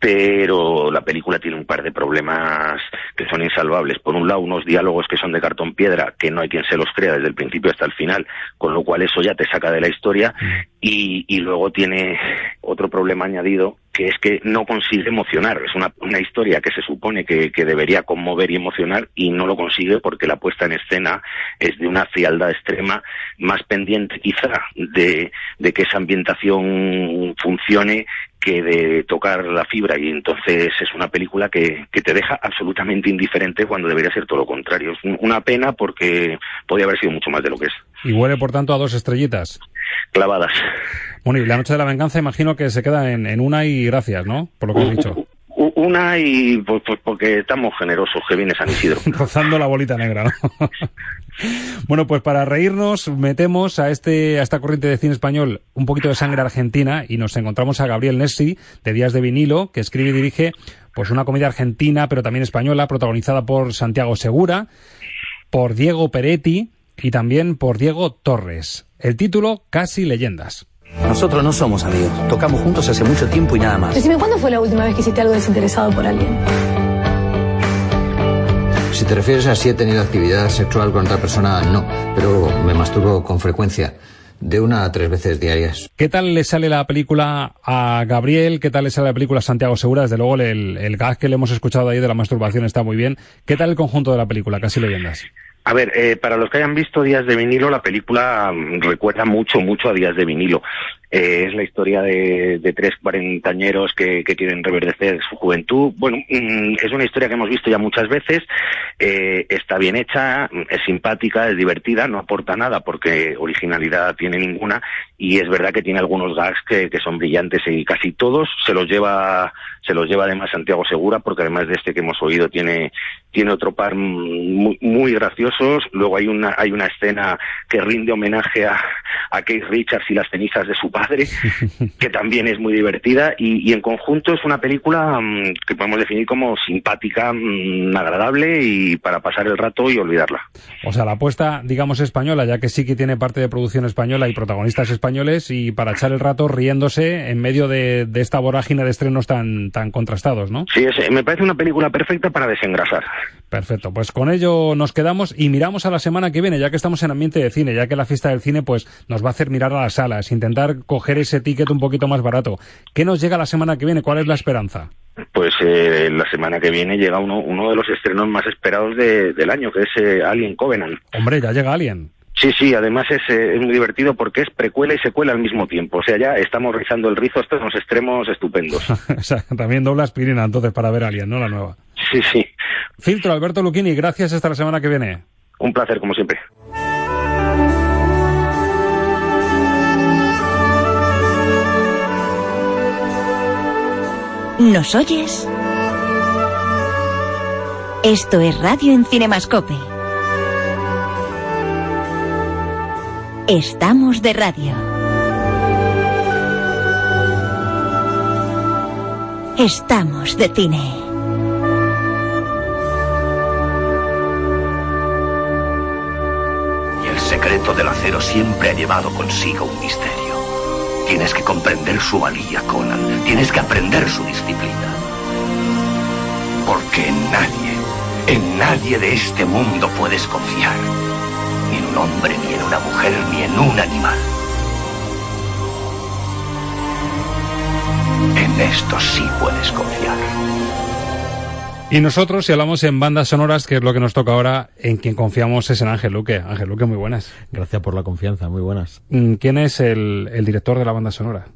pero la película tiene un par de problemas que son insalvables. Por un lado, unos diálogos que son de cartón piedra, que no hay quien se los crea desde el principio hasta el final, con lo cual eso ya te saca de la historia. Y, y luego tiene otro problema añadido, que es que no consigue emocionar. Es una, una historia que se supone que, que debería conmover y emocionar y no lo consigue porque la puesta en escena es de una frialdad extrema, más pendiente quizá de, de que esa ambientación funcione que de tocar la fibra y entonces es una película que, que te deja absolutamente indiferente cuando debería ser todo lo contrario. Es un- una pena porque podría haber sido mucho más de lo que es. Y huele, por tanto, a dos estrellitas. Clavadas. Bueno, y la noche de la venganza imagino que se queda en, en una y gracias, ¿no? Por lo que has dicho. Una y pues, pues porque estamos generosos, que viene San Isidro. [LAUGHS] Rozando la bolita negra, ¿no? [LAUGHS] bueno, pues para reírnos, metemos a este a esta corriente de cine español un poquito de sangre argentina y nos encontramos a Gabriel Nessi, de Días de Vinilo, que escribe y dirige pues una comedia argentina, pero también española, protagonizada por Santiago Segura, por Diego Peretti y también por Diego Torres. El título, Casi Leyendas. Nosotros no somos amigos. Tocamos juntos hace mucho tiempo y nada más. Decime, ¿cuándo fue la última vez que hiciste algo desinteresado por alguien? Si te refieres a si he tenido actividad sexual con otra persona, no. Pero me masturbo con frecuencia. De una a tres veces diarias. ¿Qué tal le sale la película a Gabriel? ¿Qué tal le sale la película a Santiago Segura? Desde luego el, el gag que le hemos escuchado ahí de la masturbación está muy bien. ¿Qué tal el conjunto de la película? Casi leyendas. A ver, eh, para los que hayan visto Días de vinilo, la película mm, recuerda mucho, mucho a Días de vinilo. Eh, es la historia de, tres cuarentañeros que, que quieren reverdecer su juventud. Bueno, mm, es una historia que hemos visto ya muchas veces. Eh, está bien hecha, mm, es simpática, es divertida, no aporta nada porque originalidad tiene ninguna. Y es verdad que tiene algunos gags que, que son brillantes y casi todos se los lleva, se los lleva además Santiago Segura, porque además de este que hemos oído tiene, tiene otro par muy, muy graciosos. Luego hay una, hay una escena que rinde homenaje a, a Keith Richards y las cenizas de su padre, [LAUGHS] que también es muy divertida. Y, y en conjunto es una película mm, que podemos definir como simpática, mm, agradable y para pasar el rato y olvidarla. O sea, la apuesta, digamos, española, ya que sí que tiene parte de producción española y protagonistas españoles, y para echar el rato riéndose en medio de, de esta vorágine de estrenos tan, tan contrastados, ¿no? Sí, es- me parece una película perfecta para desengrasar. Perfecto, pues con ello nos quedamos y miramos a la semana que viene, ya que estamos en ambiente de cine, ya que la fiesta del cine pues nos va a hacer mirar a las salas, intentar coger ese ticket un poquito más barato. ¿Qué nos llega la semana que viene? ¿Cuál es la esperanza? Pues eh, la semana que viene llega uno, uno de los estrenos más esperados de- del año, que es eh, Alien Covenant. Hombre, ya llega Alien. Sí, sí, además es, eh, es muy divertido porque es precuela y secuela al mismo tiempo. O sea, ya estamos rizando el rizo hasta unos extremos estupendos. [LAUGHS] o sea, también doble aspirina entonces para ver Alien, ¿no? La nueva. Sí, sí. Filtro, Alberto Luquini, gracias hasta la semana que viene. Un placer, como siempre. ¿Nos oyes? Esto es Radio en Cinemascope. Estamos de radio. Estamos de cine. Y el secreto del acero siempre ha llevado consigo un misterio. Tienes que comprender su valía, Conan. Tienes que aprender su disciplina. Porque en nadie, en nadie de este mundo puedes confiar. Ni en un hombre, ni en una mujer, ni en un animal. En esto sí puedes confiar. Y nosotros, si hablamos en bandas sonoras, que es lo que nos toca ahora, en quien confiamos es en Ángel Luque. Ángel Luque, muy buenas. Gracias por la confianza, muy buenas. Mm, ¿Quién es el, el director de la banda sonora?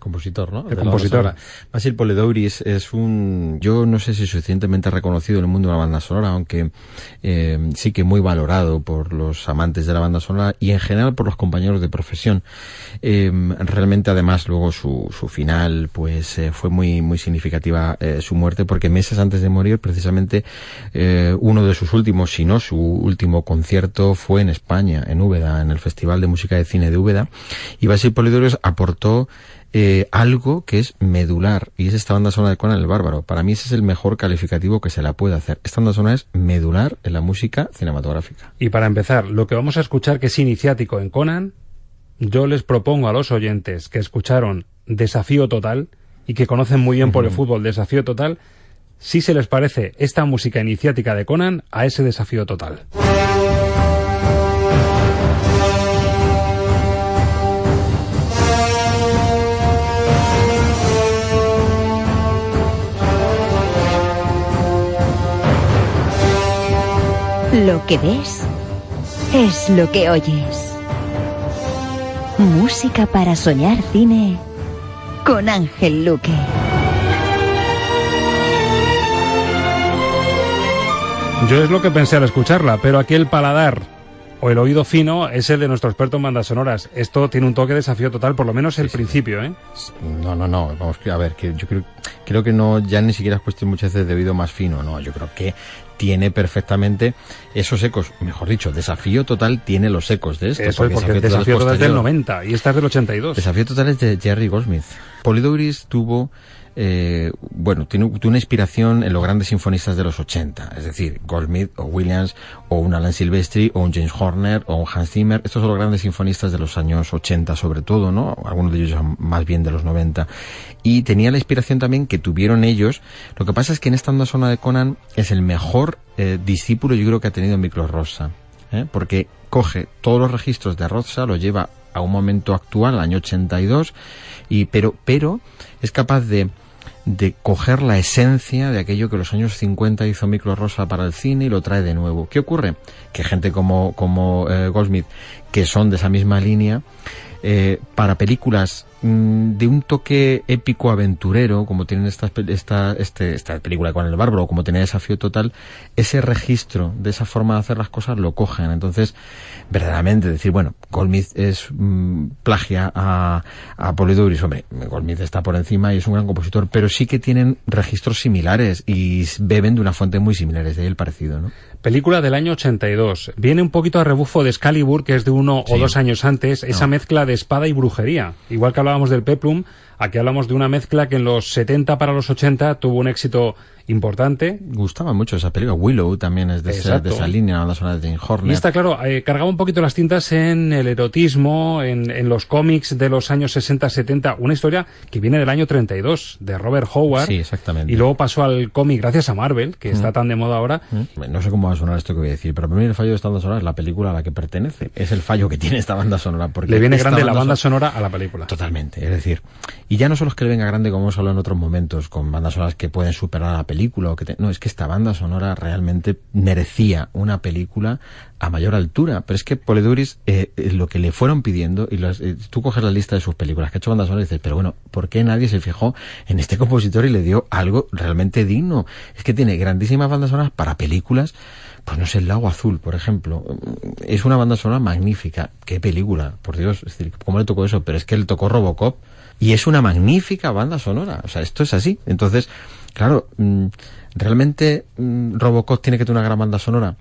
Compositor, ¿no? El De compositor. Basil Polidouris es un, yo no sé si suficientemente reconocido en el mundo de la banda sonora, aunque eh, sí que muy valorado por los amantes de la banda sonora y en general por los compañeros de profesión. Eh, realmente, además, luego su, su final, pues eh, fue muy muy significativa su muerte, porque meses antes de morir, precisamente uno de sus últimos, si no su último concierto fue en España, en Úbeda, en el Festival de Música de Cine de Úbeda, y Basil Polidouris aportó eh, algo que es medular y es esta banda sonora de Conan el Bárbaro. Para mí ese es el mejor calificativo que se la puede hacer. Esta banda sonora es medular en la música cinematográfica. Y para empezar, lo que vamos a escuchar que es iniciático en Conan, yo les propongo a los oyentes que escucharon Desafío Total y que conocen muy bien por el fútbol Desafío Total, si se les parece esta música iniciática de Conan a ese Desafío Total. Lo que ves es lo que oyes. Música para soñar cine con Ángel Luque. Yo es lo que pensé al escucharla, pero aquí el paladar o el oído fino es el de nuestro experto en bandas sonoras. Esto tiene un toque de desafío total, por lo menos el principio, ¿eh? No, no, no. Vamos a ver, que yo creo, creo que no, ya ni siquiera es cuestión muchas veces de oído más fino, no. Yo creo que tiene perfectamente esos ecos. Mejor dicho, desafío total tiene los ecos de esto. Eso es porque el desafío total es del 90 y esta es del 82. Desafío total es de Jerry Goldsmith. Polidouris tuvo eh, bueno, tiene, una inspiración en los grandes sinfonistas de los 80, es decir, Goldsmith o Williams o un Alan Silvestri o un James Horner o un Hans Zimmer, estos son los grandes sinfonistas de los años 80 sobre todo, ¿no? Algunos de ellos más bien de los 90. Y tenía la inspiración también que tuvieron ellos. Lo que pasa es que en esta banda zona de Conan es el mejor eh, discípulo yo creo que ha tenido Miklos Rosa, ¿eh? porque coge todos los registros de Rosa, los lleva a un momento actual, año 82, y pero pero es capaz de de coger la esencia de aquello que los años 50 hizo Miklos Rosa para el cine y lo trae de nuevo. ¿Qué ocurre? Que gente como, como eh, Goldsmith, que son de esa misma línea, eh, para películas de un toque épico aventurero, como tienen estas, pe- esta, este, esta película con el bárbaro, como tenía Desafío Total, ese registro de esa forma de hacer las cosas lo cogen. Entonces, verdaderamente decir, bueno, Goldsmith es mm, plagia a, a Polidouris, hombre, Goldsmith está por encima y es un gran compositor, pero sí que tienen registros similares y beben de una fuente muy similar, es de ahí el parecido, ¿no? Película del año 82. Viene un poquito a rebufo de Excalibur, que es de uno o dos años antes, esa mezcla de espada y brujería. Igual que hablábamos del Peplum, Aquí hablamos de una mezcla que en los 70 para los 80 tuvo un éxito importante. Gustaba mucho esa película. Willow también es de, esa, de esa línea, la banda sonora de James Horner. Y está claro, eh, cargaba un poquito las tintas en el erotismo, en, en los cómics de los años 60-70, una historia que viene del año 32, de Robert Howard. Sí, exactamente. Y luego pasó al cómic gracias a Marvel, que está Mm. tan de moda ahora. Mm. No sé cómo va a sonar esto que voy a decir, pero para mí el fallo de esta banda sonora es la película a la que pertenece. Es el fallo que tiene esta banda sonora. Porque Le viene grande la banda son- sonora a la película. Totalmente, es decir, y ya no solo es que le venga grande como hemos hablado en otros momentos, con bandas sonoras que pueden superar a la película, o que te- no, es que esta banda sonora realmente merecía una película a mayor altura, pero es que Poleduris, eh, eh, lo que le fueron pidiendo, y los- eh, tú coges la lista de sus películas que ha hecho bandas sonoras y dices, pero bueno, ¿por qué nadie se fijó en este compositor y le dio algo realmente digno? Es que tiene grandísimas bandas sonoras para películas, pues no sé, El Lago Azul, por ejemplo. Es una banda sonora magnífica. Qué película, por Dios. Es decir, ¿cómo le tocó eso? Pero es que le tocó Robocop y es una magnífica banda sonora. O sea, esto es así. Entonces, claro, mm, ¿realmente mm, Robocop tiene que tener una gran banda sonora?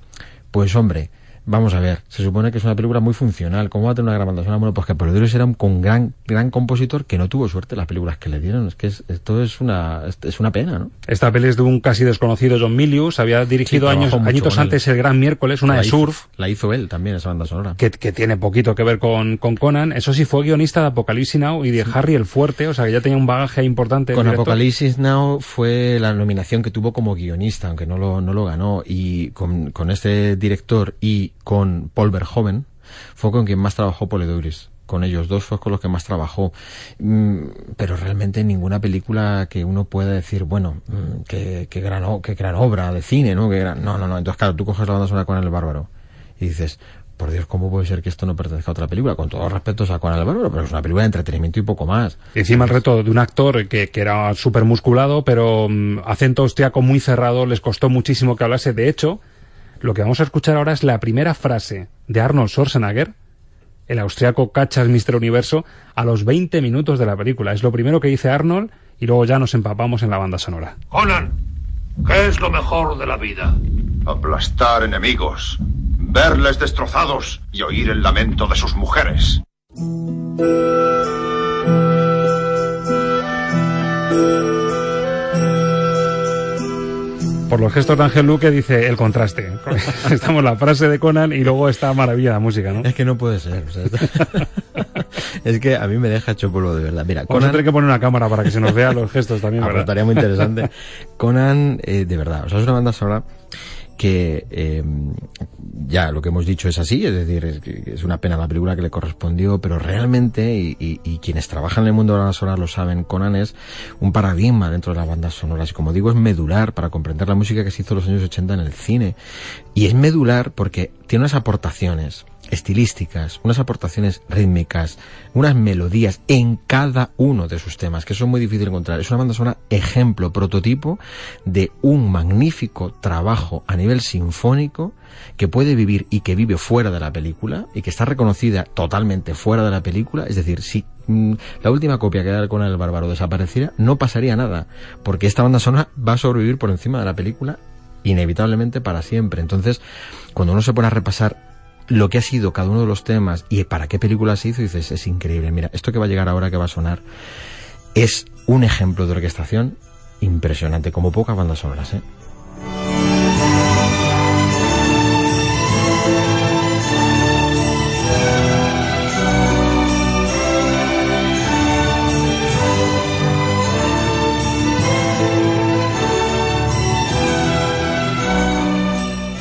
Pues hombre, vamos a ver, se supone que es una película muy funcional. ¿Cómo va a tener una gran banda sonora? Bueno, pues que Polidorus era un con gran, gran compositor que no tuvo suerte las películas que le dieron. Es que es- esto es una, es una pena, ¿no? Esta peli es de un casi desconocido John Milius, había dirigido Sí, años, añitos antes El Gran Miércoles, una La de hizo- surf, La hizo él también, esa banda sonora. que, que tiene poquito que ver con, con Conan. Eso sí, fue guionista de Apocalipsis Now y de Harry el Fuerte, o sea que ya tenía un bagaje importante. Con. Apocalipsis Now fue la nominación que tuvo como guionista, aunque no lo, no lo ganó. Y con, con este director y con Paul Verhoeven fue con quien más trabajó Poledouris. Con ellos dos fue con los que más trabajó. Mm, pero realmente ninguna película que uno pueda decir, bueno, mm, qué, qué gran, qué gran obra de cine, ¿no? Qué gran- no, no, no. Entonces, claro, tú coges la banda sonora con el bárbaro y dices, por Dios, ¿cómo puede ser que esto no pertenezca a otra película? Con todos respetos a el Bárbaro, pero es una película de entretenimiento y poco más. Encima el reto de un actor que, que era súper musculado, pero mm, acento austriaco muy cerrado, les costó muchísimo que hablase. De hecho, lo que vamos a escuchar ahora es la primera frase de Arnold Schwarzenegger, el austriaco cachas Mr. Universo, a los 20 minutos de la película. Es lo primero que dice Arnold y luego ya nos empapamos en la banda sonora. Conan, ¿qué es lo mejor de la vida? Aplastar enemigos, verles destrozados y oír el lamento de sus mujeres. Por los gestos de Ángel Luque dice el contraste. [LAUGHS] Estamos la frase de Conan y luego esta maravilla de música, ¿no? Es que no puede ser. o sea, [LAUGHS] es que a mí me decha hecho polvo de verdad. Mira, Vamos a tener que poner una cámara para que se nos vean los gestos también, Ah, estaría muy interesante. [LAUGHS] Conan, eh, de verdad, o sea, es una banda sonora que eh, ya lo que hemos dicho es así, es decir, es, es una pena la película que le correspondió, pero realmente, y, y- quienes trabajan en el mundo de la banda sonora lo saben, Conan es un paradigma dentro de las bandas sonoras y como digo es medular para comprender la música que se hizo en los años 80 en el cine. Y es medular porque tiene unas aportaciones estilísticas, unas aportaciones rítmicas, unas melodías en cada uno de sus temas, que eso es muy difícil de encontrar. Es una banda sonora ejemplo, prototipo de un magnífico trabajo a nivel sinfónico que puede vivir y que vive fuera de la película y que está reconocida totalmente fuera de la película. Es decir, si mm, la última copia que da con el bárbaro desapareciera, no pasaría nada, porque esta banda sonora va a sobrevivir por encima de la película inevitablemente para siempre. Entonces, cuando uno se pone a repasar lo que ha sido cada uno de los temas y para qué película se hizo, dices, es increíble. Mira, esto que va a llegar ahora, que va a sonar, es un ejemplo de orquestación impresionante, como pocas bandas sonoras, ¿eh?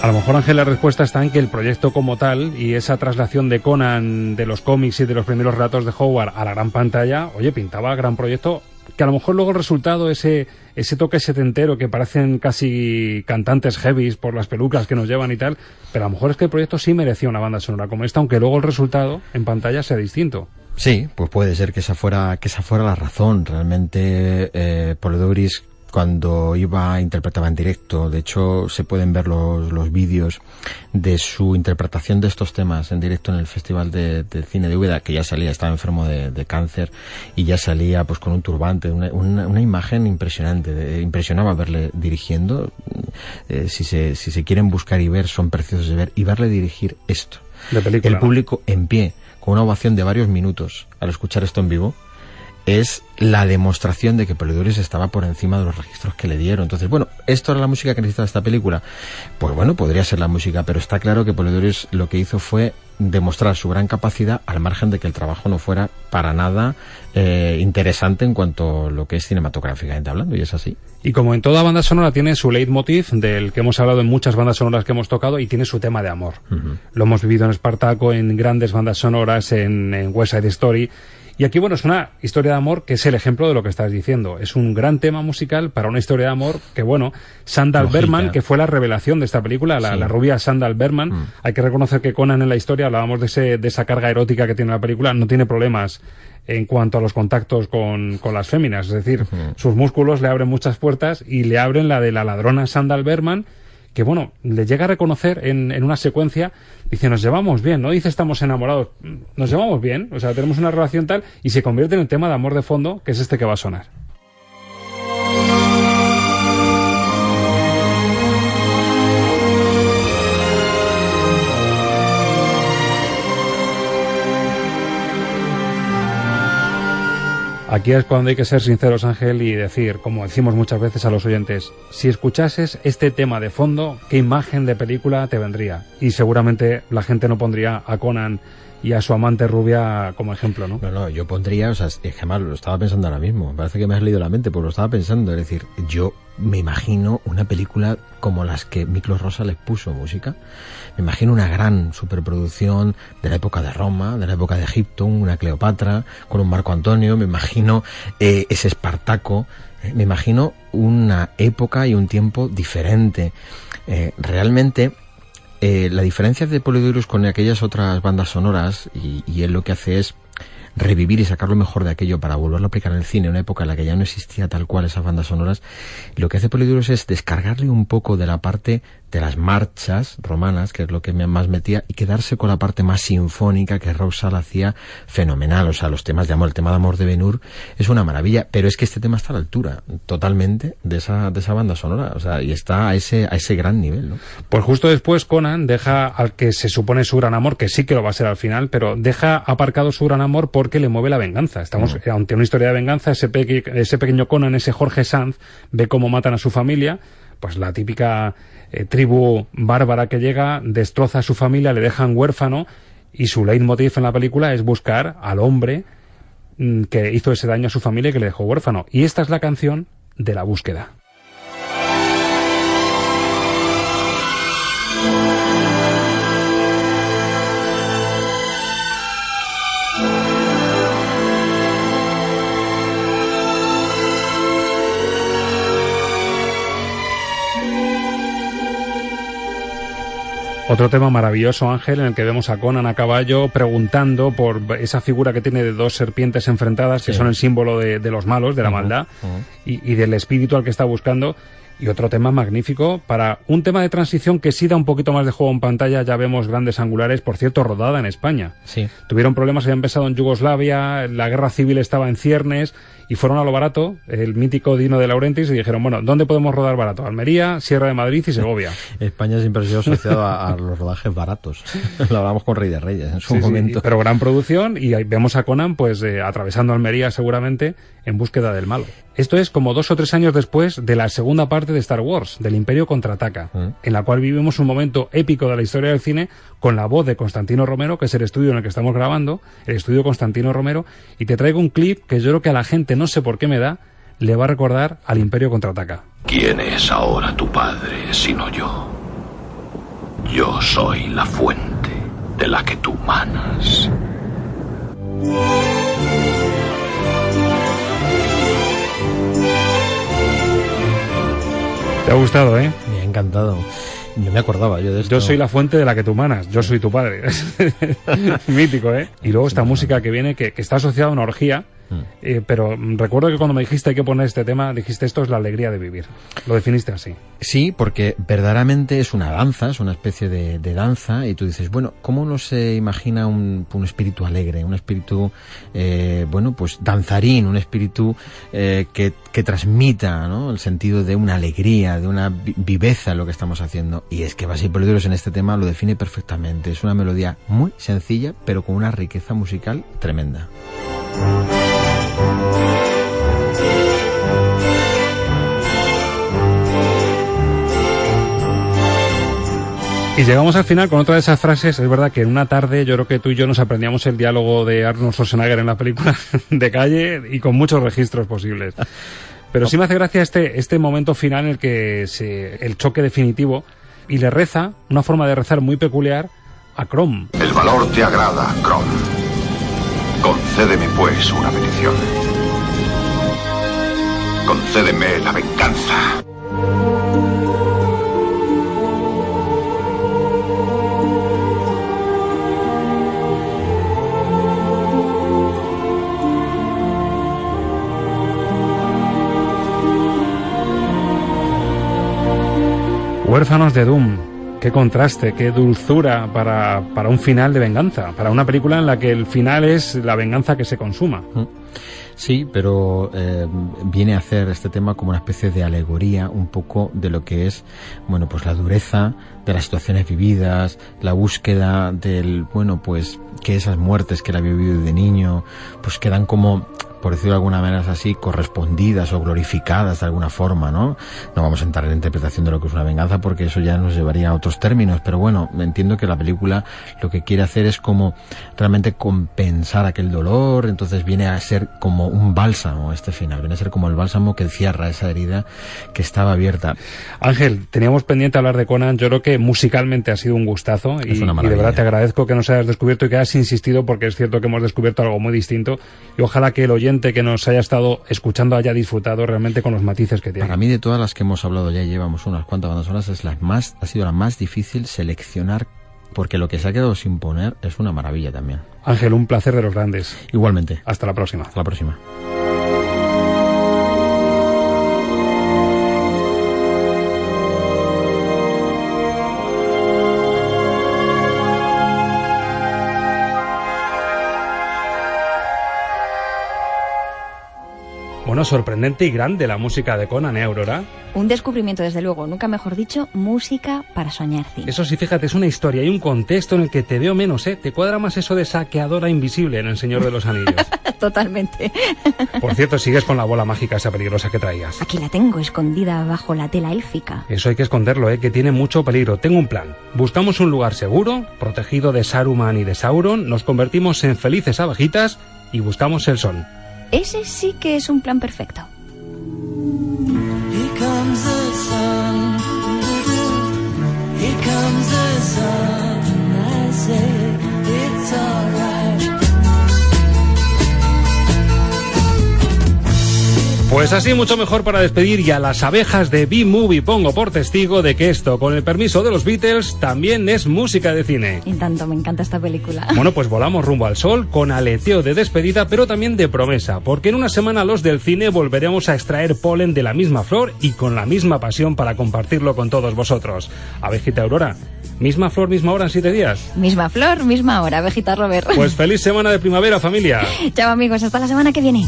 A lo mejor, Ángel, la respuesta está en que el proyecto como tal y esa traslación de Conan de los cómics y de los primeros relatos de Howard a la gran pantalla, oye, pintaba gran proyecto que a lo mejor luego el resultado, ese, ese toque setentero que parecen casi cantantes heavies por las pelucas que nos llevan y tal, pero a lo mejor es que el proyecto sí merecía una banda sonora como esta, aunque luego el resultado en pantalla sea distinto. Sí, pues puede ser que esa fuera, que esa fuera la razón. Realmente, eh, Polidouris, cuando iba, interpretaba en directo, de hecho, se pueden ver los, los vídeos de su interpretación de estos temas en directo en el Festival de, de Cine de Úbeda, que ya salía, estaba enfermo de, de cáncer, y ya salía pues con un turbante, una, una, una imagen impresionante, de- impresionaba verle dirigiendo. Eh, si se, si se quieren buscar y ver, son preciosos de ver, y verle dirigir esto. Película, El ¿no? público en pie, con una ovación de varios minutos al escuchar esto en vivo, es la demostración de que Polidores estaba por encima de los registros que le dieron. Entonces, bueno, ¿esto era la música que necesitaba esta película? Pues bueno, podría ser la música, pero está claro que Polidores lo que hizo fue demostrar su gran capacidad al margen de que el trabajo no fuera para nada eh, interesante en cuanto a lo que es cinematográficamente hablando, y es así. Y como en toda banda sonora tiene su leitmotiv, del que hemos hablado en muchas bandas sonoras que hemos tocado, y tiene su tema de amor. Lo hemos vivido en Espartaco, en grandes bandas sonoras, en, en West Side Story, y aquí, bueno, es una historia de amor que es el ejemplo de lo que estás diciendo. Es un gran tema musical para una historia de amor que, bueno, Sandal Berman, que fue la revelación de esta película, la, la rubia Sandal Berman. Mm. Hay que reconocer que Conan en la historia, hablábamos de, ese, de esa carga erótica que tiene la película, no tiene problemas en cuanto a los contactos con, con las féminas. Es decir, sus músculos le abren muchas puertas y le abren la de la ladrona Sandal Berman, que bueno, le llega a reconocer en, en, una secuencia, dice, nos llevamos bien, no dice estamos enamorados, nos llevamos bien, o sea, tenemos una relación tal, y se convierte en el tema de amor de fondo, que es este que va a sonar. Aquí es cuando hay que ser sinceros, Ángel, y decir, como decimos muchas veces a los oyentes, si escuchases este tema de fondo, ¿qué imagen de película te vendría? Y seguramente la gente no pondría a Conan y a su amante rubia como ejemplo, ¿no? No, no, yo pondría, o sea, es que mal, lo estaba pensando ahora mismo, parece que me has leído la mente, pues lo estaba pensando, es decir, yo me imagino una película como las que Miklos Rosa les puso música, me imagino una gran superproducción de la época de Roma, de la época de Egipto, una Cleopatra, con un Marco Antonio, me imagino eh, ese Espartaco, eh, me imagino una época y un tiempo diferente. Eh, realmente, eh, la diferencia de Polydorus con aquellas otras bandas sonoras, y, él lo que hace es revivir y sacar lo mejor de aquello para volverlo a aplicar en el cine, una época en la que ya no existía tal cual esas bandas sonoras, lo que hace Polydorus es descargarle un poco de la parte de las marchas romanas, que es lo que me más metía, y quedarse con la parte más sinfónica que Rousal hacía fenomenal. O sea, los temas de amor, el tema de amor de Benur es una maravilla, pero es que este tema está a la altura totalmente de esa, de esa banda sonora, o sea, y está a ese, a ese gran nivel, ¿no? Pues justo después Conan deja al que se supone su gran amor, que sí que lo va a ser al final, pero deja aparcado su gran amor porque le mueve la venganza. Estamos mm. ante una historia de venganza, ese, peque, ese pequeño Conan, ese Jorge Sanz, ve cómo matan a su familia, pues la típica eh, tribu bárbara que llega, destroza a su familia, le dejan huérfano y su leitmotiv en la película es buscar al hombre mm, que hizo ese daño a su familia y que le dejó huérfano. Y esta es la canción de la búsqueda. Otro tema maravilloso, Ángel, en el que vemos a Conan a caballo preguntando por esa figura que tiene de dos serpientes enfrentadas, sí. que son el símbolo de, de, los malos, de la uh -huh, maldad, uh -huh. y, y, del espíritu al que está buscando. Y otro tema magnífico para un tema de transición que sí da un poquito más de juego en pantalla. Ya vemos grandes angulares, por cierto, rodada en España. Sí. Tuvieron problemas, habían empezado en Yugoslavia, la guerra civil estaba en ciernes y fueron a lo barato, el mítico Dino de Laurentiis, y dijeron, bueno, ¿dónde podemos rodar barato? Almería, Sierra de Madrid y Segovia. [LAUGHS] España siempre ha sido asociado a, a, los rodajes baratos. [LAUGHS] lo hablamos con Rey de Reyes en su sí, momento. Sí, pero gran producción y ahí vemos a Conan pues eh, atravesando Almería seguramente en búsqueda del malo. Esto es como dos o tres años después de la segunda parte de Star Wars, del Imperio contraataca, mm. en la cual vivimos un momento épico de la historia del cine con la voz de Constantino Romero, que es el estudio en el que estamos grabando, el estudio Constantino Romero, y te traigo un clip que yo creo que a la gente, no sé por qué me da, le va a recordar al Imperio contraataca. ¿Quién es ahora tu padre sino yo? Yo soy la fuente de la que tú manas. ¿Te ha gustado, eh? Me ha encantado. No me acordaba yo de esto. Yo soy la fuente de la que tú manas, yo soy tu padre. [LAUGHS] [LAUGHS] Mítico, ¿eh? Y luego esta música que viene, que, que está asociada a una orgía, eh, pero recuerdo que cuando me dijiste que poner este tema, dijiste esto es la alegría de vivir. Lo definiste así. Sí, porque verdaderamente es una danza, es una especie de, danza, y tú dices, bueno, ¿cómo uno se imagina un, espíritu alegre, un espíritu, eh, bueno, pues danzarín, un espíritu eh, que, que transmita el sentido de una alegría, de una viveza lo que estamos haciendo? Y es que Basil Polidoros en este tema lo define perfectamente. Es una melodía muy sencilla, pero con una riqueza musical tremenda. Y llegamos al final con otra de esas frases. Es verdad que en una tarde yo creo que tú y yo nos aprendíamos el diálogo de Arnold Schwarzenegger en la película [LAUGHS] de calle y con muchos registros posibles. Pero sí me hace gracia este, este momento final en el que se, el choque definitivo y le reza, una forma de rezar muy peculiar, a Chrome. El valor te agrada, Kron. Concédeme pues una petición. Concédeme la venganza. Huérfanos de Doom. Qué contraste, qué dulzura para, para un final de venganza, para una película en la que el final es la venganza que se consuma. Sí, pero eh, viene a hacer este tema como una especie de alegoría un poco de lo que es, bueno, pues la dureza de las situaciones vividas, la búsqueda del, bueno, pues que esas muertes que él había vivido de niño, pues quedan como por decirlo de alguna manera así, correspondidas o glorificadas de alguna forma, ¿no? No vamos a entrar en la interpretación de lo que es una venganza porque eso ya nos llevaría a otros términos, pero bueno, entiendo que la película lo que quiere hacer es como realmente compensar aquel dolor, entonces viene a ser como un bálsamo este final, viene a ser como el bálsamo que cierra esa herida que estaba abierta. Ángel, teníamos pendiente hablar de Conan, yo creo que musicalmente ha sido un gustazo y, Es una y de verdad te agradezco que nos hayas descubierto y que hayas insistido porque es cierto que hemos descubierto algo muy distinto y ojalá que el oyente que nos haya estado escuchando haya disfrutado realmente con los matices que tiene. Para mí de todas las que hemos hablado ya llevamos unas cuantas bandas sonoras es la más ha sido la más difícil seleccionar porque lo que se ha quedado sin poner es una maravilla también. Ángel, un placer de los grandes. Igualmente. Hasta la próxima. Hasta la próxima. Bueno, sorprendente y grande la música de Conan, ¿eh, Aurora? Un descubrimiento, desde luego, nunca mejor dicho, música para soñar cine. Eso sí, fíjate, es una historia y un contexto en el que te veo menos, ¿eh? Te cuadra más eso de saqueadora invisible en El Señor de los Anillos. [LAUGHS] Totalmente. [LAUGHS] Por cierto, sigues con la bola mágica esa peligrosa que traías. Aquí la tengo, escondida bajo la tela élfica. Eso hay que esconderlo, ¿eh? que tiene mucho peligro. Tengo un plan. Buscamos un lugar seguro, protegido de Saruman y de Sauron, nos convertimos en felices abejitas y buscamos el sol. Ese sí que es un plan perfecto. Pues así mucho mejor para despedir y a las abejas de B-Movie pongo por testigo de que esto, con el permiso de los Beatles, también es música de cine. Y tanto me encanta esta película. [LAUGHS] Bueno, pues volamos rumbo al sol con aleteo de despedida, pero también de promesa, porque en una semana los del cine volveremos a extraer polen de la misma flor y con la misma pasión para compartirlo con todos vosotros. Abejita Aurora, misma flor, misma hora en siete días. Misma flor, misma hora, abejita Robert. Pues feliz semana de primavera, familia. [LAUGHS] Chao amigos, hasta la semana que viene.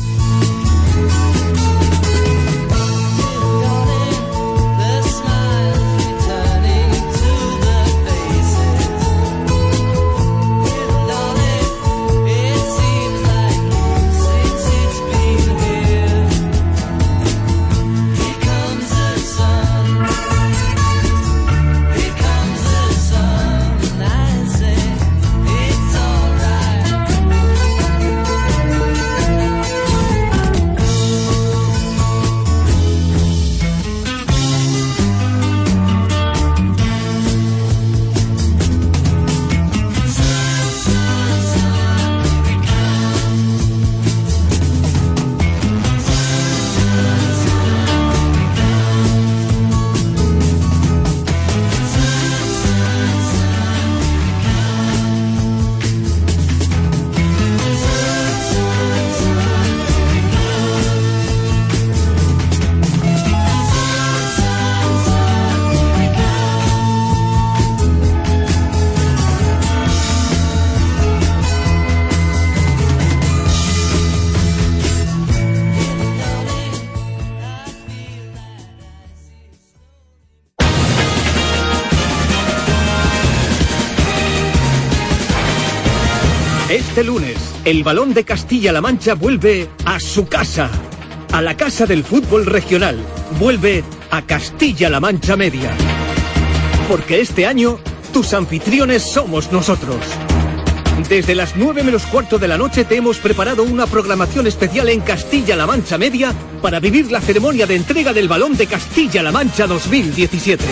Este lunes, el balón de Castilla-La Mancha vuelve a su casa, a la casa del fútbol regional. Vuelve a Castilla-La Mancha Media. Porque este año, tus anfitriones somos nosotros. Desde las 9 menos cuarto de la noche te hemos preparado una programación especial en Castilla-La Mancha Media para vivir la ceremonia de entrega del balón de Castilla-La Mancha 2017.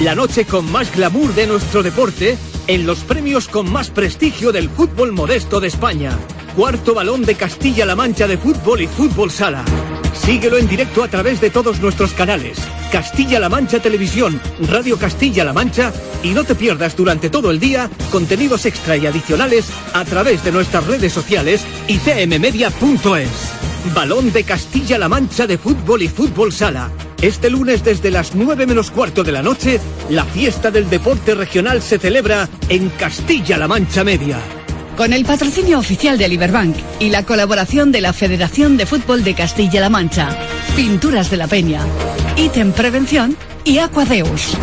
La noche con más glamour de nuestro deporte en los premios con más prestigio del fútbol modesto de España. Cuarto balón de Castilla-La Mancha de fútbol y fútbol sala. Síguelo en directo a través de todos nuestros canales. Castilla-La Mancha Televisión, Radio Castilla-La Mancha y no te pierdas durante todo el día contenidos extra y adicionales a través de nuestras redes sociales y cmmedia.es. Balón de Castilla-La Mancha de fútbol y fútbol sala. Este lunes desde las 9 menos cuarto de la noche, la fiesta del deporte regional se celebra en Castilla-La Mancha Media. Con el patrocinio oficial de Liberbank y la colaboración de la Federación de Fútbol de Castilla-La Mancha, Pinturas de la Peña, Ítem Prevención y Aquadeus.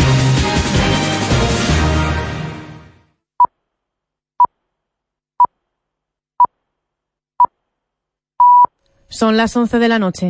Son las 11 de la noche.